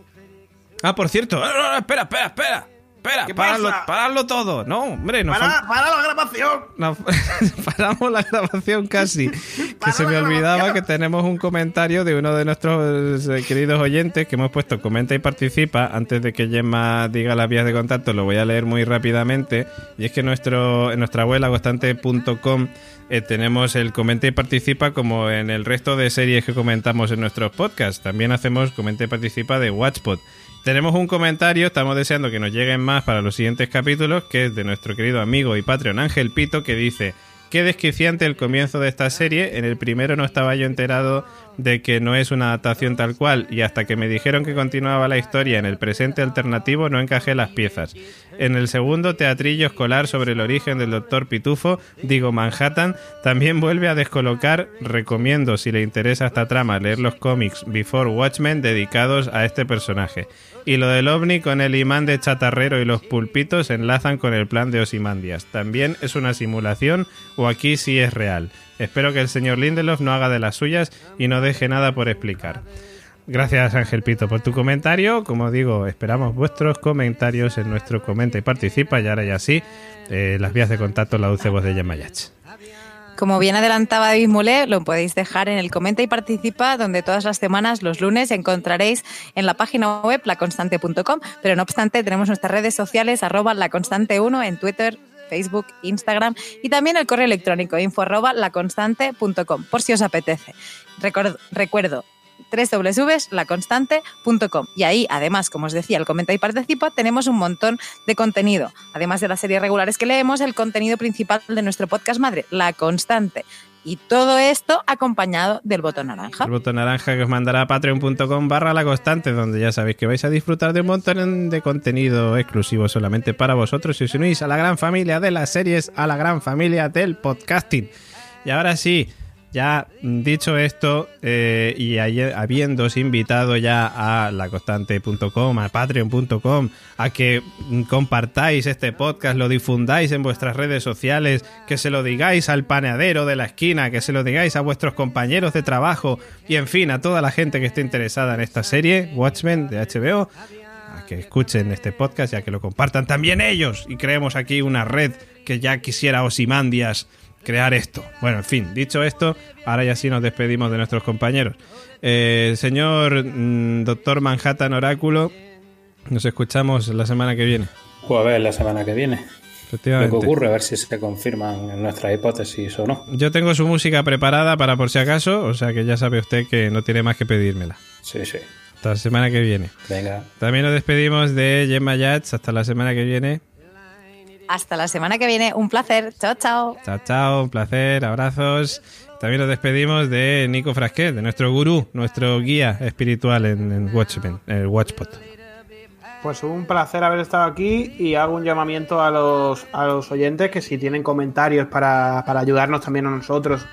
Ah, por cierto, no, espera, espera, espera. Espera, paradlo, paradlo, todo. No, hombre, no. Para, para la grabación. No, (laughs) paramos la grabación casi. (laughs) que se me olvidaba que tenemos un comentario de uno de nuestros eh, queridos oyentes que hemos puesto comenta y participa. Antes de que Gemma diga las vías de contacto, lo voy a leer muy rápidamente. Y es que nuestro, en nuestra web, agostante.com, eh, tenemos el comenta y participa como en el resto de series que comentamos en nuestros podcasts. También hacemos comenta y participa de Watchpod. Tenemos un comentario, estamos deseando que nos lleguen más para los siguientes capítulos, que es de nuestro querido amigo y Patreon Ángel Pito, que dice... Qué desquiciante el comienzo de esta serie. En el primero no estaba yo enterado de que no es una adaptación tal cual y hasta que me dijeron que continuaba la historia en el presente alternativo no encajé las piezas. En el segundo teatrillo escolar sobre el origen del doctor Pitufo, digo Manhattan, también vuelve a descolocar. Recomiendo si le interesa esta trama leer los cómics Before Watchmen dedicados a este personaje. Y lo del ovni con el imán de chatarrero y los pulpitos enlazan con el plan de Osimandias. También es una simulación o aquí sí es real. Espero que el señor Lindelof no haga de las suyas y no deje nada por explicar. Gracias Ángel Pito por tu comentario. Como digo, esperamos vuestros comentarios en nuestro comenta y participa. Y ahora ya sí, eh, las vías de contacto la dulce voz de Yemayach. Como bien adelantaba David Mulé, lo podéis dejar en el comenta y participa, donde todas las semanas, los lunes, encontraréis en la página web laconstante.com. Pero no obstante, tenemos nuestras redes sociales, arroba laconstante1 en Twitter, Facebook, Instagram y también el correo electrónico info arroba laconstante.com, por si os apetece. Recuerdo, recuerdo www.laconstante.com. Y ahí, además, como os decía, el comenta y participa, tenemos un montón de contenido. Además de las series regulares que leemos, el contenido principal de nuestro podcast madre, La Constante. Y todo esto acompañado del botón naranja. El botón naranja que os mandará a patreon.com barra la constante, donde ya sabéis que vais a disfrutar de un montón de contenido exclusivo solamente para vosotros si os unís a la gran familia de las series, a la gran familia del podcasting. Y ahora sí, ya dicho esto, eh, y habiéndoos invitado ya a laconstante.com, a patreon.com, a que compartáis este podcast, lo difundáis en vuestras redes sociales, que se lo digáis al paneadero de la esquina, que se lo digáis a vuestros compañeros de trabajo y en fin, a toda la gente que esté interesada en esta serie, Watchmen de HBO, a que escuchen este podcast y a que lo compartan también ellos. Y creemos aquí una red que ya quisiera Osimandias crear esto. Bueno, en fin, dicho esto, ahora ya sí nos despedimos de nuestros compañeros. Eh, señor mm, doctor Manhattan Oráculo, nos escuchamos la semana que viene. Pues a ver, la semana que viene. Lo que ocurre, a ver si se confirman nuestras hipótesis o no. Yo tengo su música preparada para por si acaso, o sea que ya sabe usted que no tiene más que pedírmela. Sí, sí. Hasta la semana que viene. Venga. También nos despedimos de Gemma Yats. Hasta la semana que viene. Hasta la semana que viene. Un placer. Chao, chao. Chao, chao. Un placer. Abrazos. También nos despedimos de Nico Frasquet, de nuestro gurú, nuestro guía espiritual en, Watchmen, el Watchpot. Pues un placer haber estado aquí y hago un llamamiento a los, a los oyentes que si tienen comentarios para, ayudarnos también a nosotros,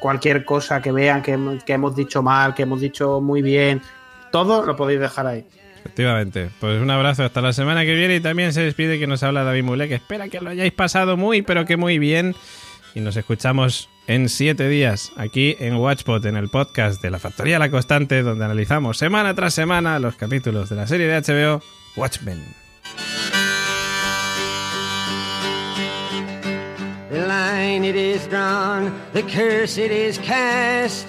cualquier cosa que vean que, que hemos dicho mal, que hemos dicho muy bien, todo lo podéis dejar ahí. Efectivamente. Pues un abrazo hasta la semana que viene y también se despide que nos habla David Mule, que espera que lo hayáis pasado muy, pero que muy bien. Y nos escuchamos en siete días aquí en Watchpot, en el podcast de la Factoría La Constante, donde analizamos semana tras semana los capítulos de la serie de HBO Watchmen. The line it is drawn, the curse it is cast.